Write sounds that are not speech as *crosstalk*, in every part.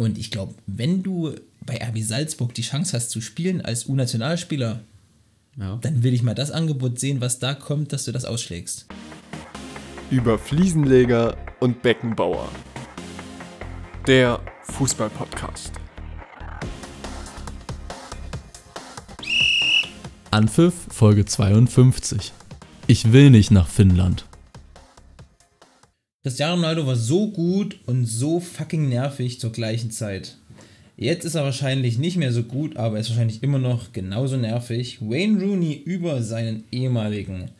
Und ich glaube, wenn du bei RB Salzburg die Chance hast zu spielen als U-Nationalspieler, Ja. dann will ich mal das Angebot sehen, was da kommt, dass du das ausschlägst. über Fliesenleger und Beckenbauer. Der Fußball-Podcast. Anpfiff Folge 52. Ich will nicht nach Finnland. Cristiano Ronaldo war so gut und so fucking nervig zur gleichen Zeit. Jetzt ist er wahrscheinlich nicht mehr so gut, aber er ist wahrscheinlich immer noch genauso nervig. Wayne Rooney über seinen ehemaligen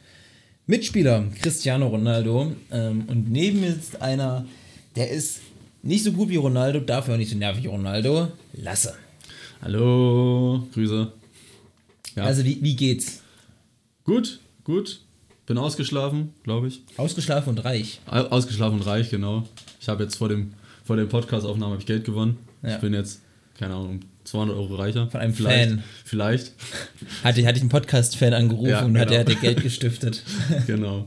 Mitspieler Cristiano Ronaldo. Ähm, und neben mir sitzt einer, der ist nicht so gut wie Ronaldo, dafür auch nicht so nervig wie Ronaldo. Lasse. Hallo, Grüße. Ja. Also wie, wie geht's? gut, gut. Bin ausgeschlafen, glaube ich. Ausgeschlafen und reich. Au- Ausgeschlafen und reich, genau. Ich habe jetzt vor dem, vor dem Podcast-Aufnahme ich Geld gewonnen. Ja. Ich bin jetzt, keine Ahnung, 200 Euro reicher. Von einem vielleicht, Fan. Vielleicht, *laughs* Hatte, hatte ich einen Podcast-Fan angerufen Ja, und hat, genau. der hat dir Geld gestiftet. *laughs* genau.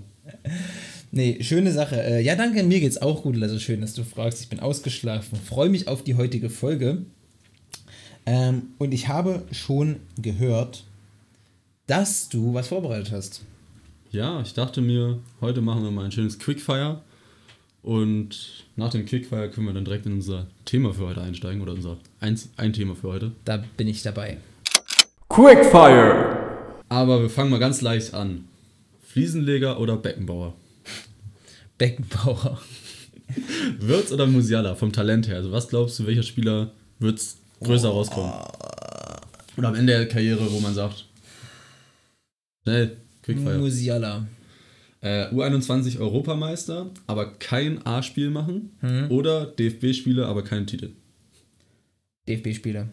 Nee, schöne Sache. Äh, ja, danke, mir geht's auch gut. Also schön, dass du fragst. Ich bin ausgeschlafen. Freue mich auf die heutige Folge. Ähm, und ich habe schon gehört, dass du was vorbereitet hast. Ja, ich dachte mir, heute machen wir mal ein schönes Quickfire. Und nach dem Quickfire können wir dann direkt in unser Thema für heute einsteigen. Oder unser eins, ein Thema für heute. Da bin ich dabei. Quickfire! Aber wir fangen mal ganz leicht an. Fliesenleger oder Beckenbauer? *laughs* Beckenbauer. *laughs* Wirtz oder Musiala vom Talent her? Also was glaubst du, welcher Spieler wird größer rauskommen? Oder am Ende der Karriere, wo man sagt, schnell, Quickfire. Musiala. Äh, U21 Europameister, aber kein A-Spiel machen. Oder DFB-Spieler, aber keinen Titel. DFB-Spieler.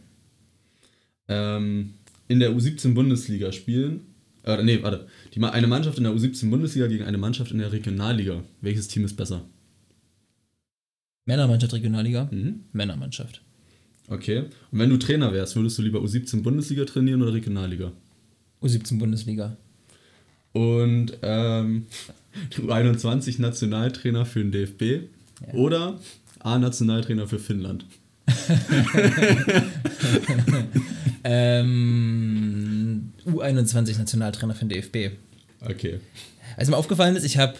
Ähm, in der U17 Bundesliga spielen. Äh, nee, warte. Die, eine Mannschaft in der U17 Bundesliga gegen eine Mannschaft in der Regionalliga. Welches Team ist besser? Männermannschaft Regionalliga. Mhm. Männermannschaft. Okay. Und wenn du Trainer wärst, würdest du lieber U17 Bundesliga trainieren oder Regionalliga? U17 Bundesliga. Und ähm, *laughs* U21 Nationaltrainer für den DFB oder A-Nationaltrainer für Finnland. *laughs* Ähm, U21 Nationaltrainer für den DFB. Okay. Also mir aufgefallen ist, ich habe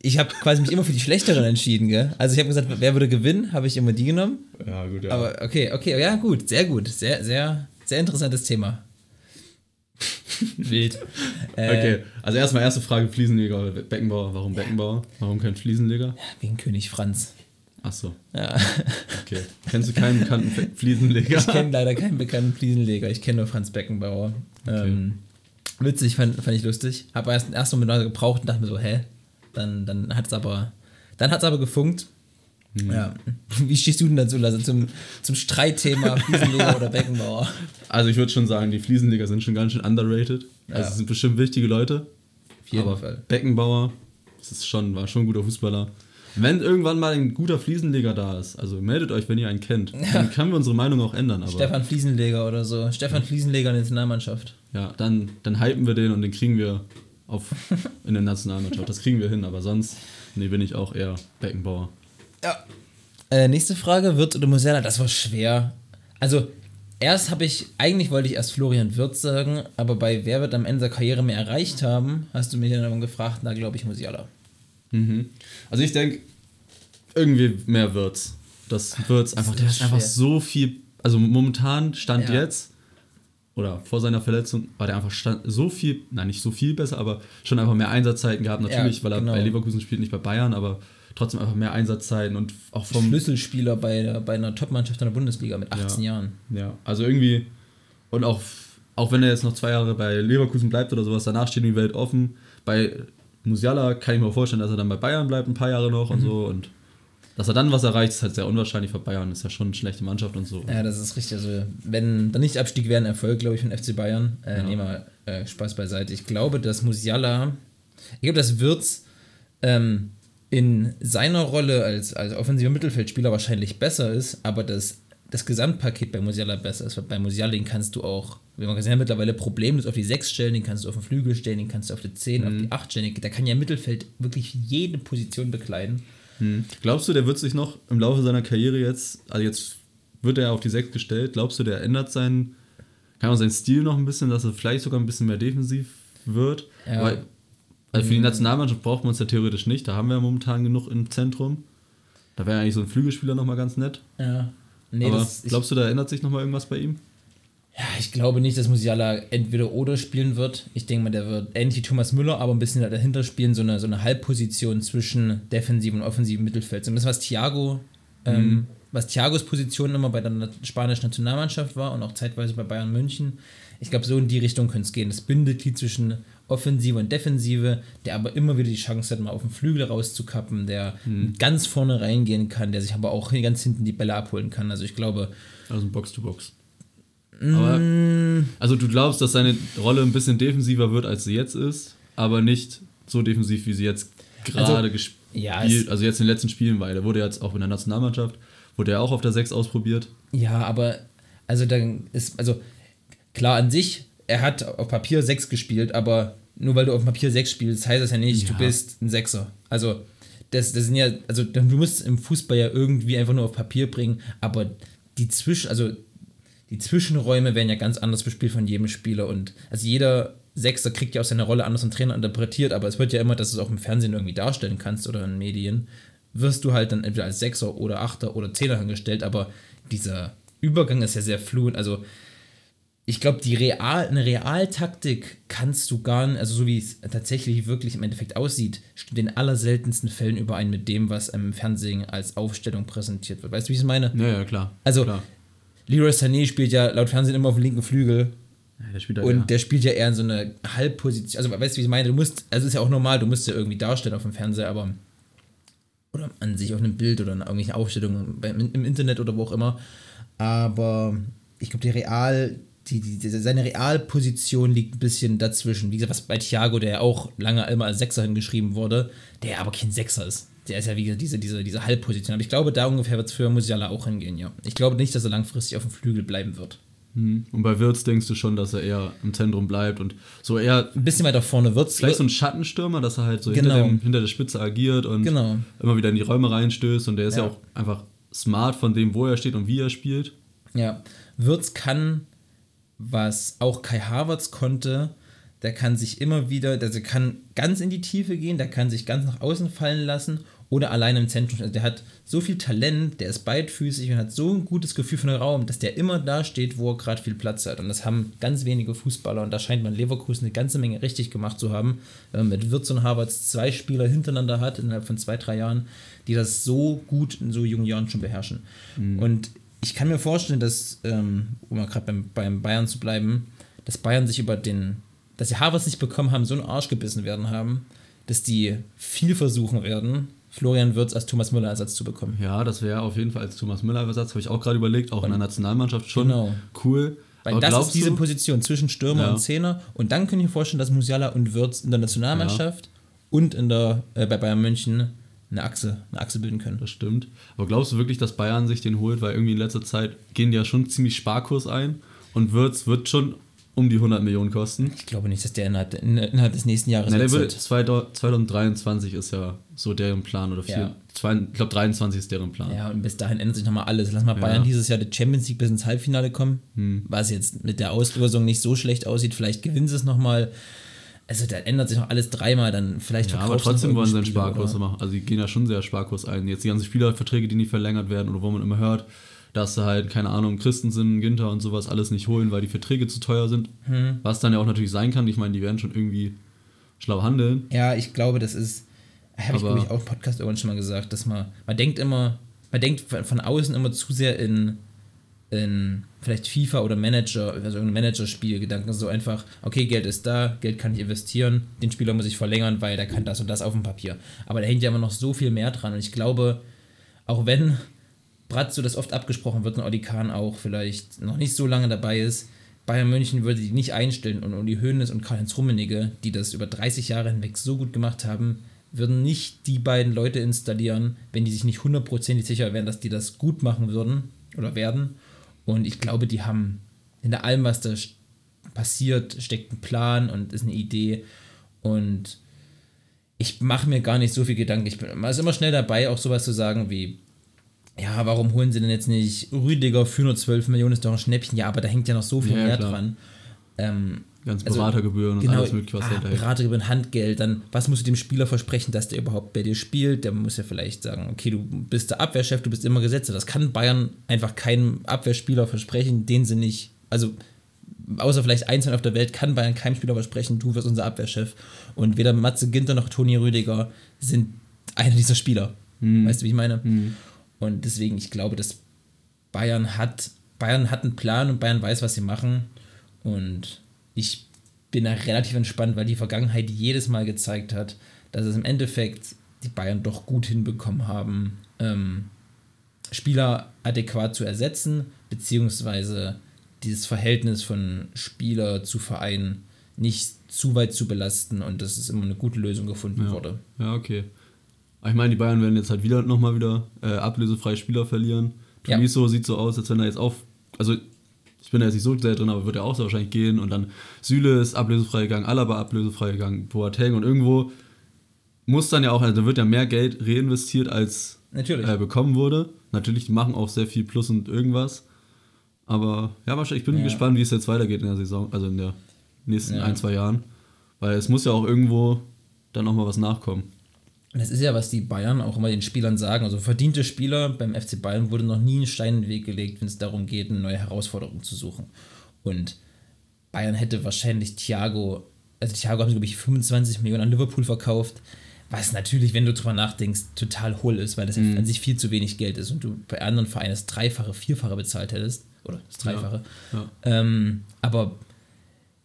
ich hab quasi mich immer für die Schlechteren entschieden, gell? Also ich habe gesagt, wer würde gewinnen, habe ich immer die genommen. Ja, gut, ja. Aber okay, okay, ja gut, sehr gut, sehr, sehr, sehr interessantes Thema. *laughs* Wild. Äh, okay, also erstmal erste Frage, Fliesenleger oder Beckenbauer. Warum Beckenbauer? Warum kein Fliesenleger? Wegen König Franz. Ach so, Ja. okay. Kennst du keinen bekannten *laughs* Fliesenleger? Ich kenne leider keinen bekannten Fliesenleger, ich kenne nur Franz Beckenbauer. Ähm, witzig, fand, fand ich lustig. Habe erst erst mal gebraucht und dachte mir so, hä? Dann, dann hat es aber, dann hat's aber gefunkt. Ja. *laughs* Wie stehst du denn dazu, Lasse, zum, zum Streitthema *laughs* Fliesenleger oder Beckenbauer? Also ich würde schon sagen, die Fliesenleger sind schon ganz schön underrated. Also Ja. es sind bestimmt wichtige Leute. Auf jeden aber Fall. Beckenbauer, das ist schon, war schon ein guter Fußballer. Wenn irgendwann mal ein guter Fliesenleger da ist, also meldet euch, wenn ihr einen kennt. *laughs* Dann können wir unsere Meinung auch ändern. Aber Stefan Fliesenleger oder so. Stefan Fliesenleger in der Nationalmannschaft. ja, dann, dann hypen wir den und den kriegen wir auf, in der Nationalmannschaft. Das kriegen wir hin, aber sonst, nee, bin ich auch eher Beckenbauer. Ja. Äh, nächste Frage, Wirtz oder Musiala? Das war schwer. Also, erst habe ich, eigentlich wollte ich erst Florian Wirtz sagen, aber bei Wer wird am Ende der Karriere mehr erreicht haben, hast du mich dann gefragt, na, glaube ich, Musiala. Mhm. Also ich denke, irgendwie mehr wird's. Das wird's einfach, der ist ist einfach so viel, also momentan stand Ja. jetzt, oder vor seiner Verletzung, war der einfach stand, so viel, nein, nicht so viel besser, aber schon einfach mehr Einsatzzeiten gehabt. Natürlich, Ja, weil er genau. bei Leverkusen spielt, nicht bei Bayern, aber trotzdem einfach mehr Einsatzzeiten und auch vom. Schlüsselspieler bei, der, bei einer Topmannschaft in der Bundesliga mit 18 Ja. Jahren. Ja, also irgendwie, und auch, auch wenn er jetzt noch zwei Jahre bei Leverkusen bleibt oder sowas, danach steht die Welt offen. Bei Musiala kann ich mir vorstellen, dass er dann bei Bayern bleibt, ein paar Jahre noch und so. Und dass er dann was erreicht, ist halt sehr unwahrscheinlich für Bayern. Ist ja schon eine schlechte Mannschaft und so. Ja, das ist richtig. Also, wenn der Nicht-Abstieg wäre ein Erfolg, glaube ich, von FC Bayern. Äh, Ja. Nehmen wir äh, Spaß beiseite. Ich glaube, dass Musiala, ich glaube, dass Wirtz ähm, in seiner Rolle als, als offensiver Mittelfeldspieler wahrscheinlich besser ist, aber das, das Gesamtpaket bei Musiala besser ist. Weil bei Musiala, den kannst du auch, wie man gesehen hat, mittlerweile problemlos auf die 6 stellen, den kannst du auf den Flügel stellen, den kannst du auf die 10, auf die 8 stellen. Der kann ja im Mittelfeld wirklich jede Position bekleiden. Hm. Glaubst du, der wird sich noch im Laufe seiner Karriere jetzt, also jetzt wird er auf die 6 gestellt. Glaubst du, der ändert seinen, kann auch seinen Stil noch ein bisschen, dass er vielleicht sogar ein bisschen mehr defensiv wird? Ja. Weil, also für die Nationalmannschaft braucht man es ja theoretisch nicht. Da haben wir ja momentan genug im Zentrum. Da wäre eigentlich so ein Flügelspieler nochmal ganz nett. Ja. Nee, Aber das, glaubst du, da ändert sich nochmal irgendwas bei ihm? ja, ich glaube nicht, dass Musiala entweder oder spielen wird. Ich denke mal, der wird ähnlich wie Thomas Müller, aber ein bisschen dahinter spielen, so eine, so eine Halbposition zwischen defensiven und offensiven Mittelfeld. So ein bisschen was Thiago, ähm, was Thiagos Position immer bei der spanischen Nationalmannschaft war und auch zeitweise bei Bayern München. Ich glaube, so in die Richtung könnte es gehen. Das Bindeglied zwischen Offensive und Defensive, der aber immer wieder die Chance hat, mal auf den Flügel rauszukappen, der ganz vorne reingehen kann, der sich aber auch ganz hinten die Bälle abholen kann. Also ich glaube, Also ein Box-to-Box. Aber, also du glaubst, dass seine Rolle ein bisschen defensiver wird, als sie jetzt ist, aber nicht so defensiv, wie sie jetzt gerade Also, gespielt, ja, also, jetzt in den letzten Spielen war. er. Der wurde jetzt auch in der Nationalmannschaft, wurde er auch auf der 6 ausprobiert. Ja, aber also dann ist, also klar an sich, er hat auf Papier 6 gespielt, aber nur weil du auf Papier 6 spielst, heißt das ja nicht, du Ja. bist ein Sechser. Also das, das sind ja, also du musst im Fußball ja irgendwie einfach nur auf Papier bringen, aber die Zwischen, also die Zwischenräume werden ja ganz anders bespielt von jedem Spieler und also jeder Sechser kriegt ja auch seine Rolle anders vom Trainer interpretiert, aber es wird ja immer, dass du es auch im Fernsehen irgendwie darstellen kannst oder in Medien, wirst du halt dann entweder als Sechser oder Achter oder Zehner angestellt, aber dieser Übergang ist ja sehr fluid, also ich glaube, die Real, eine Realtaktik kannst du gar nicht, also so wie es tatsächlich wirklich im Endeffekt aussieht, stimmt in allerseltensten Fällen überein mit dem, was im Fernsehen als Aufstellung präsentiert wird. Weißt du, wie ich es meine? Ja, ja, klar. Also- klar. Leroy Sané spielt ja laut Fernsehen immer auf dem linken Flügel Ja, der spielt halt und ja. der spielt ja eher in so eine Halbposition. Also, weißt du, wie ich meine? Du musst, also ist ja auch normal, du musst ja irgendwie darstellen auf dem Fernseher, aber. Oder an sich auf einem Bild oder in irgendwelchen Aufstellungen im Internet oder wo auch immer. Aber ich glaube, die Real, die, die, seine Realposition liegt ein bisschen dazwischen. Wie gesagt, was bei Thiago, der ja auch lange immer als Sechser hingeschrieben wurde, der aber kein Sechser ist. Der ist ja wie gesagt diese, diese, diese Halbposition. Aber ich glaube, da ungefähr wird es für Musiala auch hingehen, ja. Ich glaube nicht, dass er langfristig auf dem Flügel bleiben wird. Mhm. Und bei Wirtz denkst du schon, dass er eher im Zentrum bleibt und so eher Ein bisschen weiter vorne wird es. vielleicht so ein Schattenstürmer, dass er halt so Genau. hinter, dem, hinter der Spitze agiert und Genau. immer wieder in die Räume reinstößt und der ist ja. Ja. auch einfach smart von dem, wo er steht und wie er spielt. Ja, Wirtz kann, was auch Kai Havertz konnte, der kann sich immer wieder, also kann ganz in die Tiefe gehen, der kann sich ganz nach außen fallen lassen oder allein im Zentrum. Also der hat so viel Talent, der ist beidfüßig und hat so ein gutes Gefühl für den Raum, dass der immer da steht, wo er gerade viel Platz hat. Und das haben ganz wenige Fußballer und da scheint man Leverkusen eine ganze Menge richtig gemacht zu haben, wenn man mit Wirtz und Havertz zwei Spieler hintereinander hat innerhalb von zwei, drei Jahren, die das so gut in so jungen Jahren schon beherrschen. Und ich kann mir vorstellen, dass, ähm, um mal gerade beim, beim Bayern zu bleiben, dass Bayern sich über den, dass sie Havertz nicht bekommen haben, so einen Arsch gebissen werden haben, dass die viel versuchen werden, Florian Wirtz als Thomas Müller Ersatz zu bekommen. Ja, das wäre auf jeden Fall als Thomas Müller-Ersatz, habe ich auch gerade überlegt, auch in der Nationalmannschaft schon Genau. cool. Weil Aber das glaubst ist diese du- Position zwischen Stürmer Ja. und Zehner. Und dann kann ich mir vorstellen, dass Musiala und Wirtz in der Nationalmannschaft und in der, äh, bei Bayern München eine Achse, eine Achse bilden können. Das stimmt. Aber glaubst du wirklich, dass Bayern sich den holt? Weil irgendwie in letzter Zeit gehen die ja schon ziemlich Sparkurs ein und Wirtz wird schon um die 100 Millionen kosten. Ich glaube nicht, dass der innerhalb, in- innerhalb des nächsten Jahres Na, der wird, wechselt. 2023 ist ja so deren Plan oder vier, Ja. zwei, ich glaube 23 ist deren Plan. Ja, und bis dahin ändert sich nochmal alles. Lass mal Bayern dieses Jahr die Champions League bis ins Halbfinale kommen, was jetzt mit der Auslosung nicht so schlecht aussieht. Vielleicht gewinnen sie es nochmal. Also da ändert sich noch alles dreimal, dann vielleicht Ja, aber trotzdem wollen sie einen Sparkurs machen. Also die gehen ja schon sehr Sparkurs ein. Jetzt die ganzen Spielerverträge, die nicht verlängert werden oder wo man immer hört, dass sie halt, keine Ahnung, Christensen, Ginter und sowas alles nicht holen, weil die Verträge zu teuer sind. Hm. Was dann ja auch natürlich sein kann. Ich meine, die werden schon irgendwie schlau handeln. Ja, ich glaube, das ist, habe ich glaube ich auch im Podcast irgendwann schon mal gesagt, dass man, man denkt immer, man denkt von außen immer zu sehr in, in vielleicht FIFA oder Manager, also irgendein Managerspielgedanken, so einfach, okay, Geld ist da, Geld kann ich investieren, den Spieler muss ich verlängern, weil der kann das und das auf dem Papier. Aber da hängt ja immer noch so viel mehr dran und ich glaube, auch wenn Bratzo das oft abgesprochen wird und Oli Kahn auch vielleicht noch nicht so lange dabei ist, Bayern München würde die nicht einstellen und Uli Hoeneß und Karl-Heinz Rummenigge, die das über 30 Jahre hinweg so gut gemacht haben, würden nicht die beiden Leute installieren, wenn die sich nicht hundertprozentig sicher wären, dass die das gut machen würden oder werden. Und ich glaube, die haben hinter allem, was da passiert, steckt ein Plan und ist eine Idee. Und ich mache mir gar nicht so viel Gedanken. Ich bin ist immer schnell dabei, auch sowas zu sagen wie, ja, warum holen sie denn jetzt nicht Rüdiger für nur 12 Millionen, ist doch ein Schnäppchen. Ja, aber da hängt ja noch so viel Ja, mehr klar. dran. Ähm, Ganz Also, Beratergebühren und genau, alles mögliche, was ah, hängt. Beratergebühren, Handgeld, dann was musst du dem Spieler versprechen, dass der überhaupt bei dir spielt? Der muss ja vielleicht sagen, okay, du bist der Abwehrchef, du bist immer Gesetze. Das kann Bayern einfach keinem Abwehrspieler versprechen, den sie nicht, also außer vielleicht einzeln auf der Welt, kann Bayern keinem Spieler versprechen, du wirst unser Abwehrchef. Und weder Matze Ginter noch Toni Rüdiger sind einer dieser Spieler. Weißt du, wie ich meine? Und deswegen, ich glaube, dass Bayern hat, Bayern hat einen Plan und Bayern weiß, was sie machen. Und ich bin da relativ entspannt, weil die Vergangenheit jedes Mal gezeigt hat, dass es im Endeffekt die Bayern doch gut hinbekommen haben, ähm, Spieler adäquat zu ersetzen, beziehungsweise dieses Verhältnis von Spieler zu Verein nicht zu weit zu belasten und dass es immer eine gute Lösung gefunden Ja. wurde. Ja, okay. Aber ich meine, die Bayern werden jetzt halt wieder nochmal wieder äh, ablösefreie Spieler verlieren. Ja. Tolisso sieht so aus, als wenn er jetzt auf. Also, ich bin da jetzt nicht so sehr drin, aber wird er auch so wahrscheinlich gehen. Und dann Süle ist ablösefrei gegangen, Alaba ablösefrei gegangen, Boateng. Und irgendwo muss dann ja auch, also da wird ja mehr Geld reinvestiert, als äh, bekommen wurde. Natürlich, die machen auch sehr viel Plus und irgendwas. Aber ja, wahrscheinlich, ich bin Ja. gespannt, wie es jetzt weitergeht in der Saison, also in der nächsten Ja. ein, zwei Jahren. Weil es muss ja auch irgendwo dann auch mal was nachkommen. Und Das ist ja, was die Bayern auch immer den Spielern sagen. Also verdiente Spieler beim FC Bayern wurde noch nie ein Stein in den Weg gelegt, wenn es darum geht, eine neue Herausforderung zu suchen. Und Bayern hätte wahrscheinlich Thiago, also Thiago haben sie, glaube ich, 25 Millionen an Liverpool verkauft, was natürlich, wenn du drüber nachdenkst, total hohl ist, weil das Mhm. an sich viel zu wenig Geld ist und du bei anderen Vereinen das Dreifache, Vierfache bezahlt hättest. Oder das Dreifache. Ja. Ähm, aber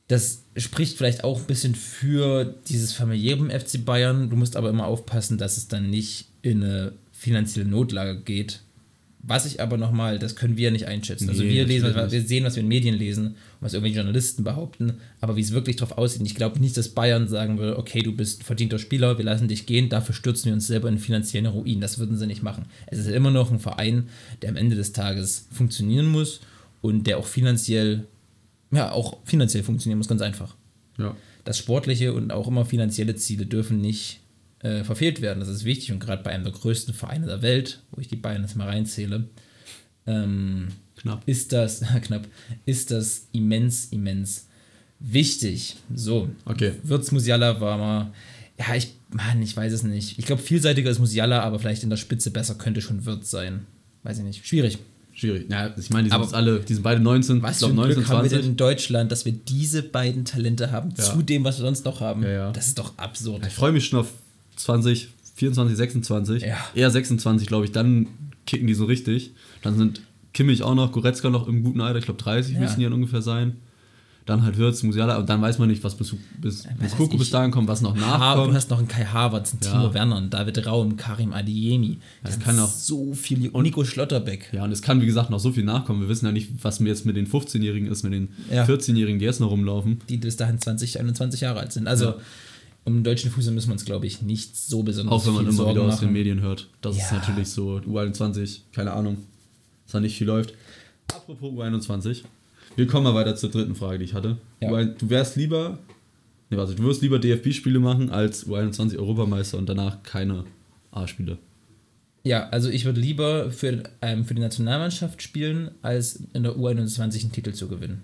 das spricht vielleicht auch ein bisschen für dieses familiäre FC Bayern. Du musst aber immer aufpassen, dass es dann nicht in eine finanzielle Notlage geht. Was ich aber nochmal, das können wir nicht einschätzen. Also Nee, wir lesen, was, wir sehen, was wir in Medien lesen und was irgendwelche Journalisten behaupten, aber wie es wirklich drauf aussieht, ich glaube nicht, dass Bayern sagen würde, okay, du bist ein verdienter Spieler, wir lassen dich gehen, dafür stürzen wir uns selber in finanziellen Ruin. Das würden sie nicht machen. Es ist immer noch ein Verein, der am Ende des Tages funktionieren muss und der auch finanziell, ja, auch finanziell funktionieren muss, ganz einfach Ja. das sportliche und auch immer finanzielle Ziele dürfen nicht äh, verfehlt werden. Das ist wichtig und gerade bei einem der größten Vereine der Welt, wo ich die Bayern jetzt mal reinzähle, ähm, Knapp. ist das *laughs* knapp, ist das immens, immens wichtig. So, Okay. Wirtz Musiala war mal, ja, ich, Mann, ich weiß es nicht. Ich glaube, vielseitiger ist Musiala, aber vielleicht in der Spitze besser könnte schon Wirtz sein. Weiß ich nicht. Schwierig. Schwierig. Ja, ich meine, die sind Aber alle, die sind beide 19, Was ich glaube Glück 19, haben wir denn 20. in Deutschland, dass wir diese beiden Talente haben, Ja. zu dem, was wir sonst noch haben. Ja, ja. Das ist doch absurd. Ich freue mich schon auf 20, 24, 26. Ja. Eher 26, glaube ich. Dann kicken die so richtig. Dann sind Kimmich auch noch, Goretzka noch im guten Alter. Ich glaube, 30 Ja. müssen die dann ungefähr sein. Dann halt Würz, Musiala. Und dann weiß man nicht, was bis, bis, bis weiß Koko bis dahin kommt, was noch Ha, du nachkommt. hast noch einen Kai Havertz, einen Ja. Timo Werner, einen David Raum, Karim Adiemi. Das kann auch- so viel. Und Nico Schlotterbeck. Ja, und es kann, wie gesagt, noch so viel nachkommen. Wir wissen ja nicht, was jetzt mit den 15-Jährigen ist, mit den Ja. 14-Jährigen, die jetzt noch rumlaufen. Die bis dahin 20, 21 Jahre alt sind. Also Ja. um den deutschen Fußball müssen wir uns, glaube ich, nicht so besonders Auch wenn man immer Sorgen wieder aus den machen. Medien hört. Das ist Ja. natürlich so. U21, keine Ahnung, dass da nicht viel läuft. Apropos U21. Wir kommen mal weiter zur dritten Frage, die ich hatte. Ja. U1 Du wärst lieber, nee, warte, du wirst lieber DFB-Spiele machen als U21 Europameister und danach keine A-Spiele. Ja, also ich würde lieber für, ähm, für die Nationalmannschaft spielen, als in der U21 einen Titel zu gewinnen.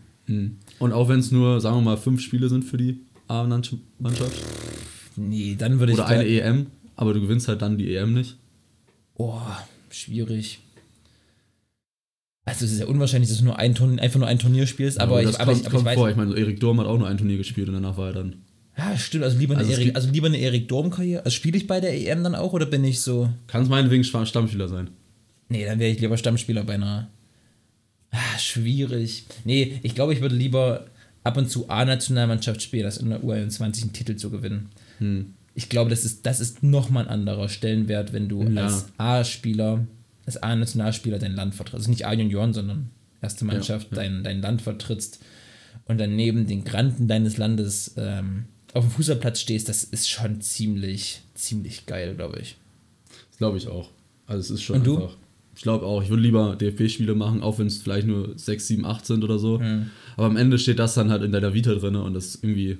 Und auch wenn es nur, sagen wir mal, fünf Spiele sind für die A-Mannschaft Nee, dann würde ich. oder eine EM, aber du gewinnst halt dann die EM nicht. Oh, schwierig. Also es ist ja unwahrscheinlich, dass du nur ein Turnier, einfach nur ein Turnier spielst, aber, das ich, aber, kommt, ich, aber ich kommt weiß. vor. Ich meine, Erik Durm hat auch nur ein Turnier gespielt und danach war er dann. Ja, stimmt, also lieber eine Also Erik, also lieber eine Erik Dorm-Karriere. Also spiele ich bei der EM dann auch oder bin ich so. Kann es meinetwegen Stamm- Stammspieler sein. Nee, dann wäre ich lieber Stammspieler bei einer. Ah, schwierig. Nee, ich glaube, ich würde lieber ab und zu A-Nationalmannschaft spielen, als in der U21 einen Titel zu gewinnen. Hm. Ich glaube, das ist, das ist nochmal ein anderer Stellenwert, wenn du Ja. als A-Spieler, als A-Nationalspieler dein Land vertrittst. Also nicht A-Junioren, sondern erste Mannschaft, ja. Dein, dein Land vertrittst und dann neben den Granten deines Landes ähm, auf dem Fußballplatz stehst, das ist schon ziemlich, ziemlich geil, glaube ich. Das glaube ich auch. Also es ist schon Und du? einfach. Ich glaube auch, ich würde lieber DFB-Spiele machen, auch wenn es vielleicht nur 6, 7, 8 sind oder so. Mhm. Aber am Ende steht das dann halt in deiner Vita drin und das ist irgendwie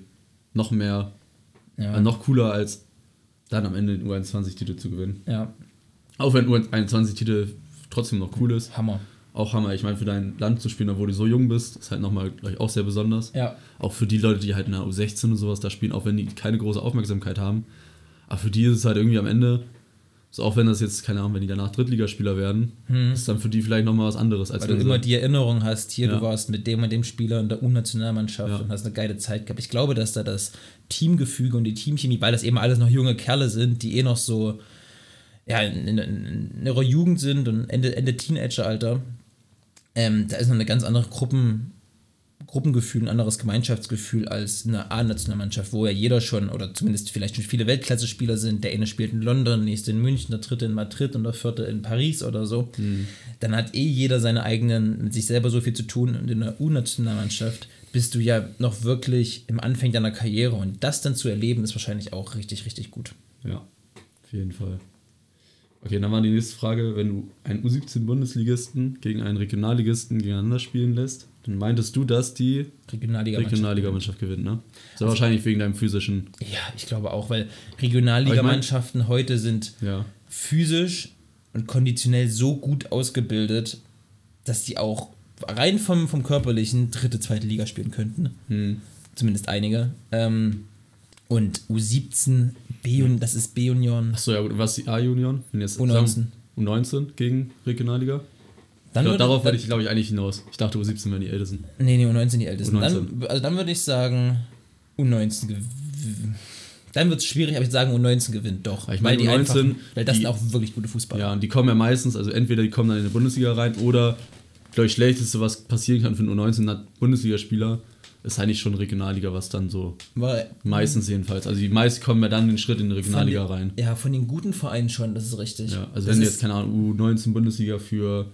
noch mehr, Ja, äh, noch cooler als dann am Ende den U21-Titel zu gewinnen. ja. Auch wenn U21-Titel trotzdem noch cool ist. Hammer. Auch Hammer. Ich meine, für dein Land zu spielen, obwohl du so jung bist, ist halt nochmal, glaube ich, auch sehr besonders. Ja. Auch für die Leute, die halt in der U16 und sowas da spielen, auch wenn die keine große Aufmerksamkeit haben. Aber für die ist es halt irgendwie am Ende, so auch wenn das jetzt, keine Ahnung, wenn die danach Drittligaspieler werden, ist dann für die vielleicht nochmal was anderes, als Weil wenn du immer die Erinnerung hast, hier, Ja. du warst mit dem und dem Spieler in der U-Nationalmannschaft Ja. und hast eine geile Zeit gehabt. Ich glaube, dass da das Teamgefüge und die Teamchemie, weil das eben alles noch junge Kerle sind, die eh noch so ja, in, in, in ihrer Jugend sind und Ende, Ende Teenageralter, ähm, da ist noch eine ganz andere Gruppen, Gruppengefühl, ein anderes Gemeinschaftsgefühl als in der A-Nationalmannschaft, wo ja jeder schon, oder zumindest vielleicht schon viele Weltklasse-Spieler sind. Der eine spielt in London, der nächste in München, der dritte in Madrid und der vierte in Paris oder so. Dann hat eh jeder seine eigenen, mit sich selber so viel zu tun. Und in der U-Nationalmannschaft bist du ja noch wirklich im Anfang deiner Karriere. Und das dann zu erleben, ist wahrscheinlich auch richtig, richtig gut. Ja, auf jeden Fall. Okay, dann war die nächste Frage, wenn du einen U17-Bundesligisten gegen einen Regionalligisten gegeneinander spielen lässt, dann meintest du, dass die Regionalliga. Regionalligamannschaft gewinnt, ne? Ist ja wahrscheinlich wegen deinem physischen, Ja, ich glaube auch, weil Regionalligamannschaften heute sind ja. physisch und konditionell so gut ausgebildet, dass die auch rein vom, vom körperlichen dritte, zweite Liga spielen könnten. Hm. Zumindest einige. Ähm, und U17, B das ist B-Union. Achso, ja gut, was die A-Union? Wenn jetzt U19. sagen, U19 gegen Regionalliga? Dann würde- darauf wollte ich, glaube ich, eigentlich hinaus. Ich dachte, U17 wären die Ältesten. Nee, nee, U19 die Ältesten. U19. Dann, also dann würde ich sagen, U19 gew- Dann wird es schwierig, aber ich würde sagen, U19 gewinnt doch. Ich weil meine, die einfach, U19, weil das die- sind auch wirklich gute Fußballer. Ja, und die kommen ja meistens, also entweder die kommen dann in die Bundesliga rein oder, glaube ich, schlechteste, was passieren kann für einen U19-Bundesligaspieler, ist eigentlich schon Regionalliga, was dann so Weil Meistens jedenfalls. Also die meisten kommen ja dann den Schritt in die Regionalliga den, rein. Ja, von den guten Vereinen schon, das ist richtig. Ja, also das wenn du jetzt, keine Ahnung, U19 Bundesliga für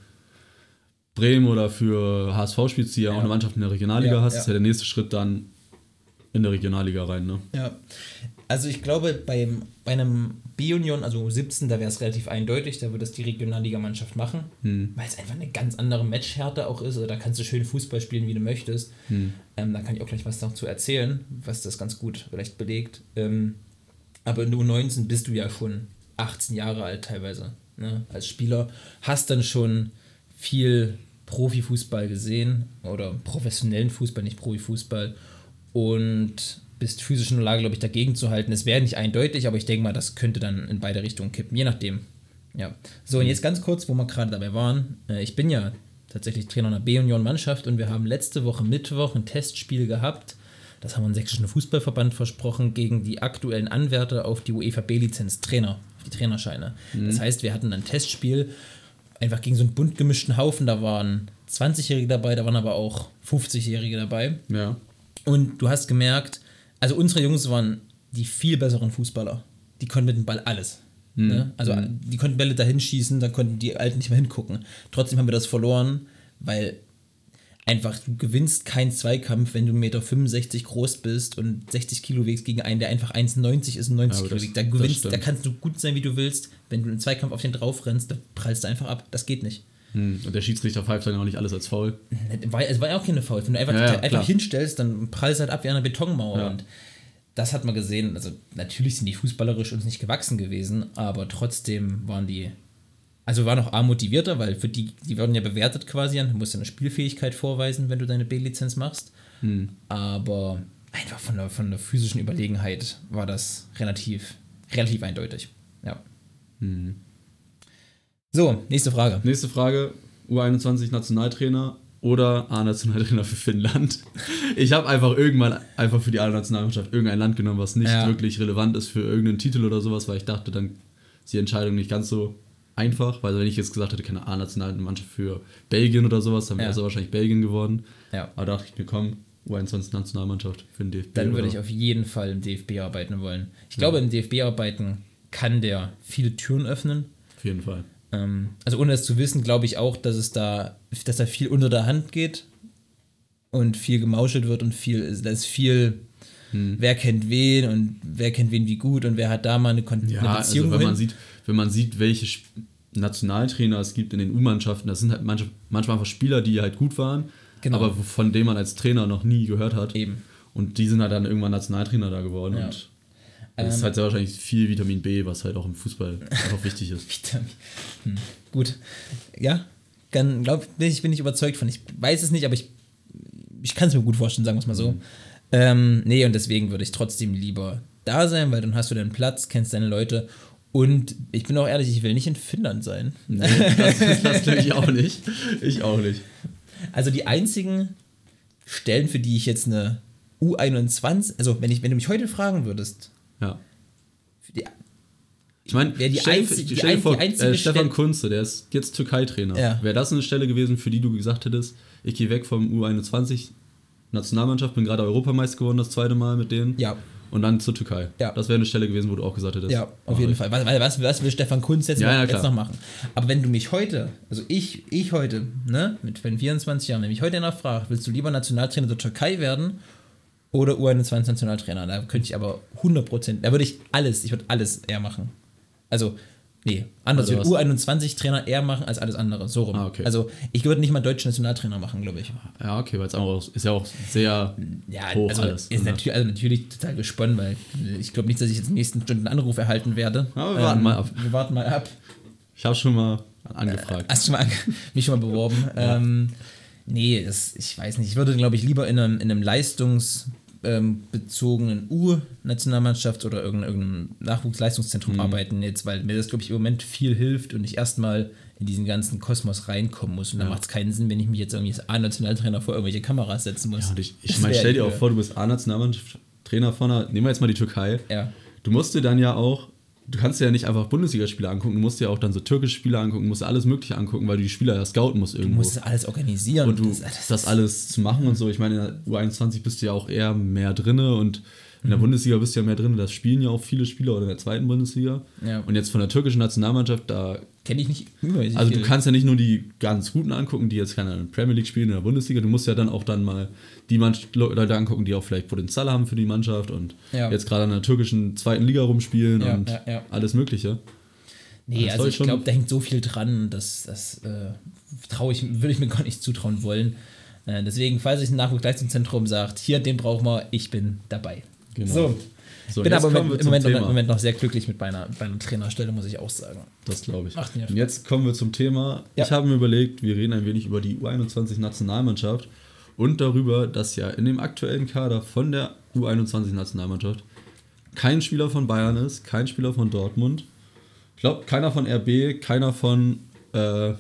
Bremen oder für HSV spielst, die ja, auch eine Mannschaft in der Regionalliga Ja, hast, ist ja der nächste Schritt dann in der Regionalliga rein, ne? Ja. Also ich glaube, beim, bei einem B-Union, also 17, da wäre es relativ eindeutig, da würde es die Regionalligamannschaft machen, Hm. weil es einfach eine ganz andere Matchhärte auch ist. Also da kannst du schön Fußball spielen, wie du möchtest. Hm. Ähm, da kann ich auch gleich was dazu erzählen, was das ganz gut vielleicht belegt. Ähm, aber in der U19 bist du ja schon 18 Jahre alt teilweise ne, als Spieler, hast dann schon viel Profifußball gesehen oder professionellen Fußball, nicht Profifußball und bist physisch in der Lage, glaube ich, dagegen zu halten. Es wäre nicht eindeutig, aber ich denke mal, das könnte dann in beide Richtungen kippen, je nachdem. Ja. So, und jetzt ganz kurz, wo wir gerade dabei waren. Äh, Ich bin ja tatsächlich Trainer einer B-Union-Mannschaft und wir haben letzte Woche Mittwoch ein Testspiel gehabt. Das haben wir im Sächsischen Fußballverband versprochen, gegen die aktuellen Anwärter auf die UEFA B-Lizenz Trainer, auf die Trainerscheine. Das heißt, wir hatten ein Testspiel einfach gegen so einen bunt gemischten Haufen. Da waren 20-Jährige dabei, da waren aber auch 50-Jährige dabei. Ja. Und du hast gemerkt, also unsere Jungs waren die viel besseren Fußballer. Die konnten mit dem Ball alles. Ne? Also die konnten Bälle dahin schießen, da konnten die Alten nicht mehr hingucken. Trotzdem haben wir das verloren, weil einfach du gewinnst keinen Zweikampf, wenn du 1,65 Meter groß bist und 60 Kilo wiegst gegen einen, der einfach 1,90 ist und 90 Ja, aber Kilo wiegt. Da, gewinnst, da kannst du gut sein, wie du willst. Wenn du einen Zweikampf auf den drauf rennst, da prallst du einfach ab. Das geht nicht. Hm. Und der Schiedsrichter pfeift dann auch nicht alles als faul. War, es war ja auch keine Foul. Wenn du einfach, Ja, ja, einfach hinstellst, dann prallst du halt ab wie eine Betonmauer. Ja. Und das hat man gesehen. Also, natürlich sind die fußballerisch uns nicht gewachsen gewesen, aber trotzdem waren die. Also waren auch A motivierter, weil für die, die werden ja bewertet quasi. Du musst ja eine Spielfähigkeit vorweisen, wenn du deine B-Lizenz machst. Hm. Aber einfach von der, von der physischen Überlegenheit war das relativ, relativ eindeutig. Ja. Hm. So, nächste Frage. Nächste Frage: U21 Nationaltrainer oder A-Nationaltrainer für Finnland? Ich habe einfach irgendwann einfach für die A-Nationalmannschaft irgendein Land genommen, was nicht Ja. wirklich relevant ist für irgendeinen Titel oder sowas, weil ich dachte, dann ist die Entscheidung nicht ganz so einfach, weil wenn ich jetzt gesagt hätte, keine A-Nationalmannschaft für Belgien oder sowas, dann wäre Ja. es ja wahrscheinlich Belgien geworden. Ja. Aber dachte ich mir, komm, U21 Nationalmannschaft für den DFB. Dann würde ich auf jeden Fall im DFB arbeiten wollen. Ich glaube, im DFB arbeiten kann der viele Türen öffnen. Auf jeden Fall. Ähm, also ohne es zu wissen, glaube ich auch, dass es da, dass da viel unter der Hand geht und viel gemauschelt wird und viel, da ist viel, Hm. wer kennt wen und wer kennt wen wie gut und wer hat da mal eine, Kon Ja, eine also Beziehung wenn man wohin. sieht, wenn man sieht, welche Sp- Nationaltrainer es gibt in den U-Mannschaften, das sind halt manche, manchmal einfach Spieler, die halt gut waren, Genau. aber von denen man als Trainer noch nie gehört hat. Eben. Und die sind halt dann irgendwann Nationaltrainer da geworden. Ja. Und Das ist Ähm, halt sehr wahrscheinlich viel Vitamin B, was halt auch im Fußball einfach wichtig ist. *laughs* Vitamin. Hm. Gut. Ja, kann, glaub, bin, ich, bin ich überzeugt von. Ich weiß es nicht, aber ich, ich kann es mir gut vorstellen, sagen wir es mal so. Ähm, nee, und deswegen würde ich trotzdem lieber da sein, weil dann hast du deinen Platz, kennst deine Leute. Und ich bin auch ehrlich, ich will nicht in Finnland sein. Nee, das, das glaube ich auch nicht. Ich auch nicht. Also die einzigen Stellen, für die ich jetzt eine U21, also wenn, ich, wenn du mich heute fragen würdest, Ja. die, Ich meine, Wäre die die ein- vor, die einzige äh, Stefan Kunze, der ist jetzt Türkei-Trainer. Ja. Wäre das eine Stelle gewesen, für die du gesagt hättest, ich gehe weg vom U21 Nationalmannschaft, bin gerade Europameister geworden, das zweite Mal mit denen. ja, Und dann zur Türkei. Ja. Das wäre eine Stelle gewesen, wo du auch gesagt hättest. Ja, auf mach jeden ich. Fall. Weil, weil was, was will Stefan Kunz jetzt, Ja, noch, ja, jetzt noch machen? Aber wenn du mich heute, also ich, ich heute, ne, mit wenn 24 Jahren, wenn mich heute einer fragt, willst du lieber Nationaltrainer der Türkei werden oder U21 Nationaltrainer? Da könnte ich aber 100 Prozent, da würde ich alles, ich würde alles eher machen. Also, nee, anders. Also ich würde U21-Trainer eher machen als alles andere, so rum. Ah, okay. Also, ich würde nicht mal deutschen Nationaltrainer machen, glaube ich. Ja, okay, weil es auch ist ja auch sehr Ja, hoch also, alles. Ist ne? natürlich, also natürlich total gesponnen, weil ich glaube nicht, dass ich jetzt in den nächsten Stunden einen Anruf erhalten werde. Ähm, Aber wir warten mal ab. Wir warten mal ab. Ich habe schon mal angefragt. Hast du mal *laughs* mich schon mal beworben? Ähm, nee, das, ich weiß nicht. Ich würde, glaube ich, lieber in einem, in einem leistungsbezogenen U-Nationalmannschaft oder irgendeinem, irgendeinem Nachwuchsleistungszentrum Mhm. arbeiten, jetzt, weil mir das, glaube ich, im Moment viel hilft und ich erstmal in diesen ganzen Kosmos reinkommen muss. Und da Ja. macht es keinen Sinn, wenn ich mich jetzt irgendwie als A-Nationaltrainer vor irgendwelche Kameras setzen muss. ja, ich, ich meine, stell dir auch vor, du bist A-Nationalmannschaft-Trainer von einer, nehmen wir jetzt mal die Türkei. Ja. Du musst dir dann ja auch, du kannst dir ja nicht einfach Bundesligaspiele angucken, du musst dir auch dann so türkische Spiele angucken, musst dir alles Mögliche angucken, weil du die Spieler ja scouten musst Du irgendwo. musst das alles organisieren. und du das, das, das, alles zu machen und so. Ich meine, in der U21 bist du ja auch eher mehr drinne und in der Mhm. Bundesliga bist du ja mehr drin. Das spielen ja auch viele Spieler oder in der zweiten Bundesliga. Ja. Und jetzt von der türkischen Nationalmannschaft, da. Kenne ich nicht übermäßig Also viel. du kannst ja nicht nur die ganz guten angucken, die jetzt keine Premier League spielen in der Bundesliga, du musst ja dann auch dann mal die Mannschaft, Leute angucken, die auch vielleicht Potenzial haben für die Mannschaft und Ja. jetzt gerade in der türkischen zweiten Liga rumspielen Ja, und ja, alles Mögliche. Nee, Das also ich glaube, da hängt so viel dran, dass das äh, traue ich, würde ich mir *laughs* gar nicht zutrauen wollen. Äh, deswegen, falls sich ein Nachwuchsleistungszentrum sagt, hier, den brauchen wir, ich bin dabei. Genau. So, So, bin jetzt aber im Moment, im, Moment, im. Moment noch sehr glücklich mit meiner, meiner Trainerstelle, muss ich auch sagen. Das glaube ich. Mir Und jetzt kommen wir zum Thema. Ja. Ich habe mir überlegt, wir reden ein wenig über die U21-Nationalmannschaft und darüber, dass ja in dem aktuellen Kader von der U21-Nationalmannschaft kein Spieler von Bayern ist, kein Spieler von Dortmund. Ich glaube, keiner von RB, keiner von, äh,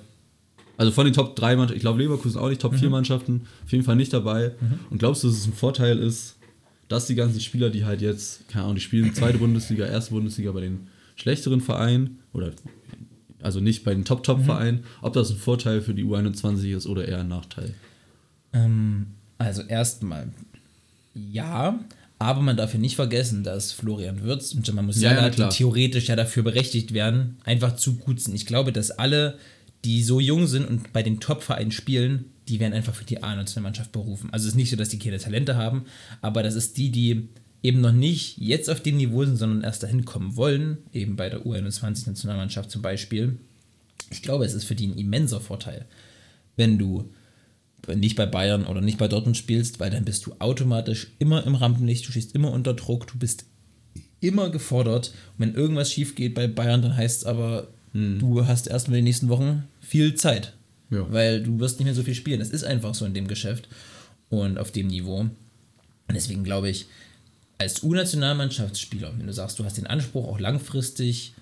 also von den Top 3 Mannschaften, ich glaube Leverkusen auch nicht, Top 4 Mannschaften, auf jeden Fall nicht dabei. Und glaubst du, dass es ein Vorteil ist, dass die ganzen Spieler, die halt jetzt, keine Ahnung, die spielen zweite Bundesliga, erste Bundesliga bei den schlechteren Vereinen oder also nicht bei den Top-Top-Vereinen, ob das ein Vorteil für die U21 ist oder eher ein Nachteil. Ähm, also erstmal, ja, aber man darf ja nicht vergessen, dass Florian Würz und Jamal Ja, Musiala, ja, klar. theoretisch ja dafür berechtigt werden, einfach zu gut sind. Ich glaube, dass alle, die so jung sind und bei den Top-Vereinen spielen, die werden einfach für die A-Nationalmannschaft berufen. Also es ist nicht so, dass die keine Talente haben, aber das ist die, die eben noch nicht jetzt auf dem Niveau sind, sondern erst dahin kommen wollen, eben bei der U21-Nationalmannschaft zum Beispiel. Ich glaube, es ist für die ein immenser Vorteil, wenn du nicht bei Bayern oder nicht bei Dortmund spielst, weil dann bist du automatisch immer im Rampenlicht, du stehst immer unter Druck, du bist immer gefordert. Und wenn irgendwas schief geht bei Bayern, dann heißt es aber, du hast erstmal in den nächsten Wochen viel Zeit. Ja. Weil du wirst nicht mehr so viel spielen. Das ist einfach so in dem Geschäft und auf dem Niveau. Und deswegen glaube ich, als U-Nationalmannschaftsspieler, wenn du sagst, du hast den Anspruch, auch langfristig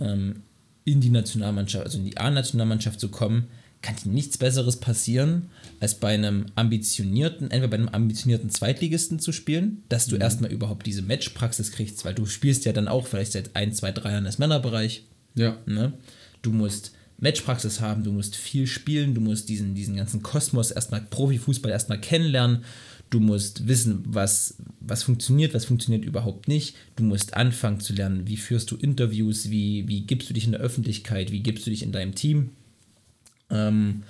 ähm, in die Nationalmannschaft, also in die A-Nationalmannschaft zu kommen, kann dir nichts Besseres passieren, als bei einem ambitionierten, entweder bei einem ambitionierten Zweitligisten zu spielen, dass du erstmal überhaupt diese Matchpraxis kriegst, weil du spielst ja dann auch vielleicht seit ein, zwei, drei Jahren das Männerbereich. Ja. Ne? Du musst Matchpraxis haben, du musst viel spielen, du musst diesen, diesen ganzen Kosmos erstmal Profifußball erstmal kennenlernen, du musst wissen, was, was funktioniert, was funktioniert überhaupt nicht, du musst anfangen zu lernen, wie führst du Interviews, wie, wie gibst du dich in der Öffentlichkeit, wie gibst du dich in deinem Team. Ähm,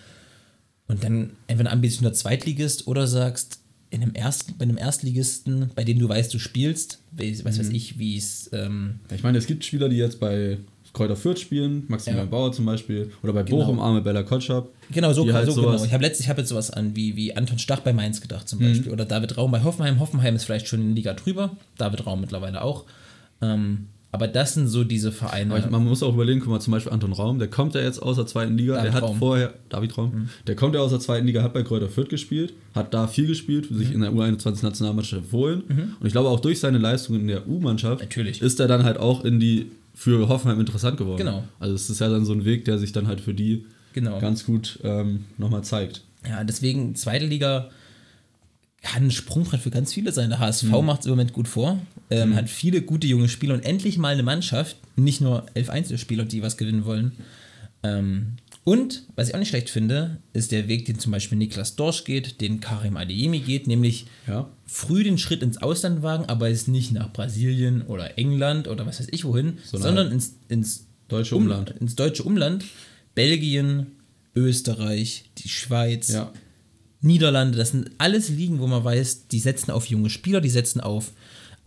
und dann entweder ein ambitionierter Zweitligist oder sagst, in einem Erst, bei einem Erstligisten, bei dem du weißt, du spielst, weiß, was weiß ich, wie es ähm, Ich meine, es gibt Spieler, die jetzt bei Kräuter Fürth spielen, Maximilian Ja. Bauer zum Beispiel, oder bei Genau. Bochum, Arme Bella Kotschap. Genau, so, halt so genau. Ich habe letztlich hab jetzt sowas an wie, wie Anton Stach bei Mainz gedacht Mhm. zum Beispiel. Oder David Raum bei Hoffenheim. Hoffenheim ist vielleicht schon in der Liga drüber. David Raum mittlerweile auch. Ähm, aber das sind so diese Vereine. Aber ich, man muss auch überlegen, guck mal, zum Beispiel Anton Raum, der kommt ja jetzt aus der zweiten Liga, David der hat Raum. Mhm. vorher, David Raum, der kommt ja aus der zweiten Liga, hat bei Kräuter Fürth gespielt, hat da viel gespielt, sich Mhm. in der U21-Nationalmannschaft empfohlen. Und ich glaube auch durch seine Leistung in der U-Mannschaft ist er dann halt auch in die, für Hoffenheim interessant geworden. Genau. Also es ist ja dann so ein Weg, der sich dann halt für die Genau. ganz gut ähm, nochmal zeigt. Ja, deswegen zweite Liga kann ein Sprungbrett für ganz viele sein. Der HSV Mhm. macht es im Moment gut vor, ähm, hat viele gute junge Spieler und endlich mal eine Mannschaft, nicht nur elf Einzelspieler, die was gewinnen wollen. Ähm, und was ich auch nicht schlecht finde, ist der Weg, den zum Beispiel Niklas Dorsch geht, den Karim Adeyemi geht, nämlich Ja. früh den Schritt ins Ausland wagen, aber es nicht nach Brasilien oder England oder was weiß ich wohin, Sondern sondern ins, ins Deutsche Umland. ins deutsche Umland, Belgien, Österreich, die Schweiz, Ja. Niederlande, das sind alles Ligen, wo man weiß, die setzen auf junge Spieler, die setzen auf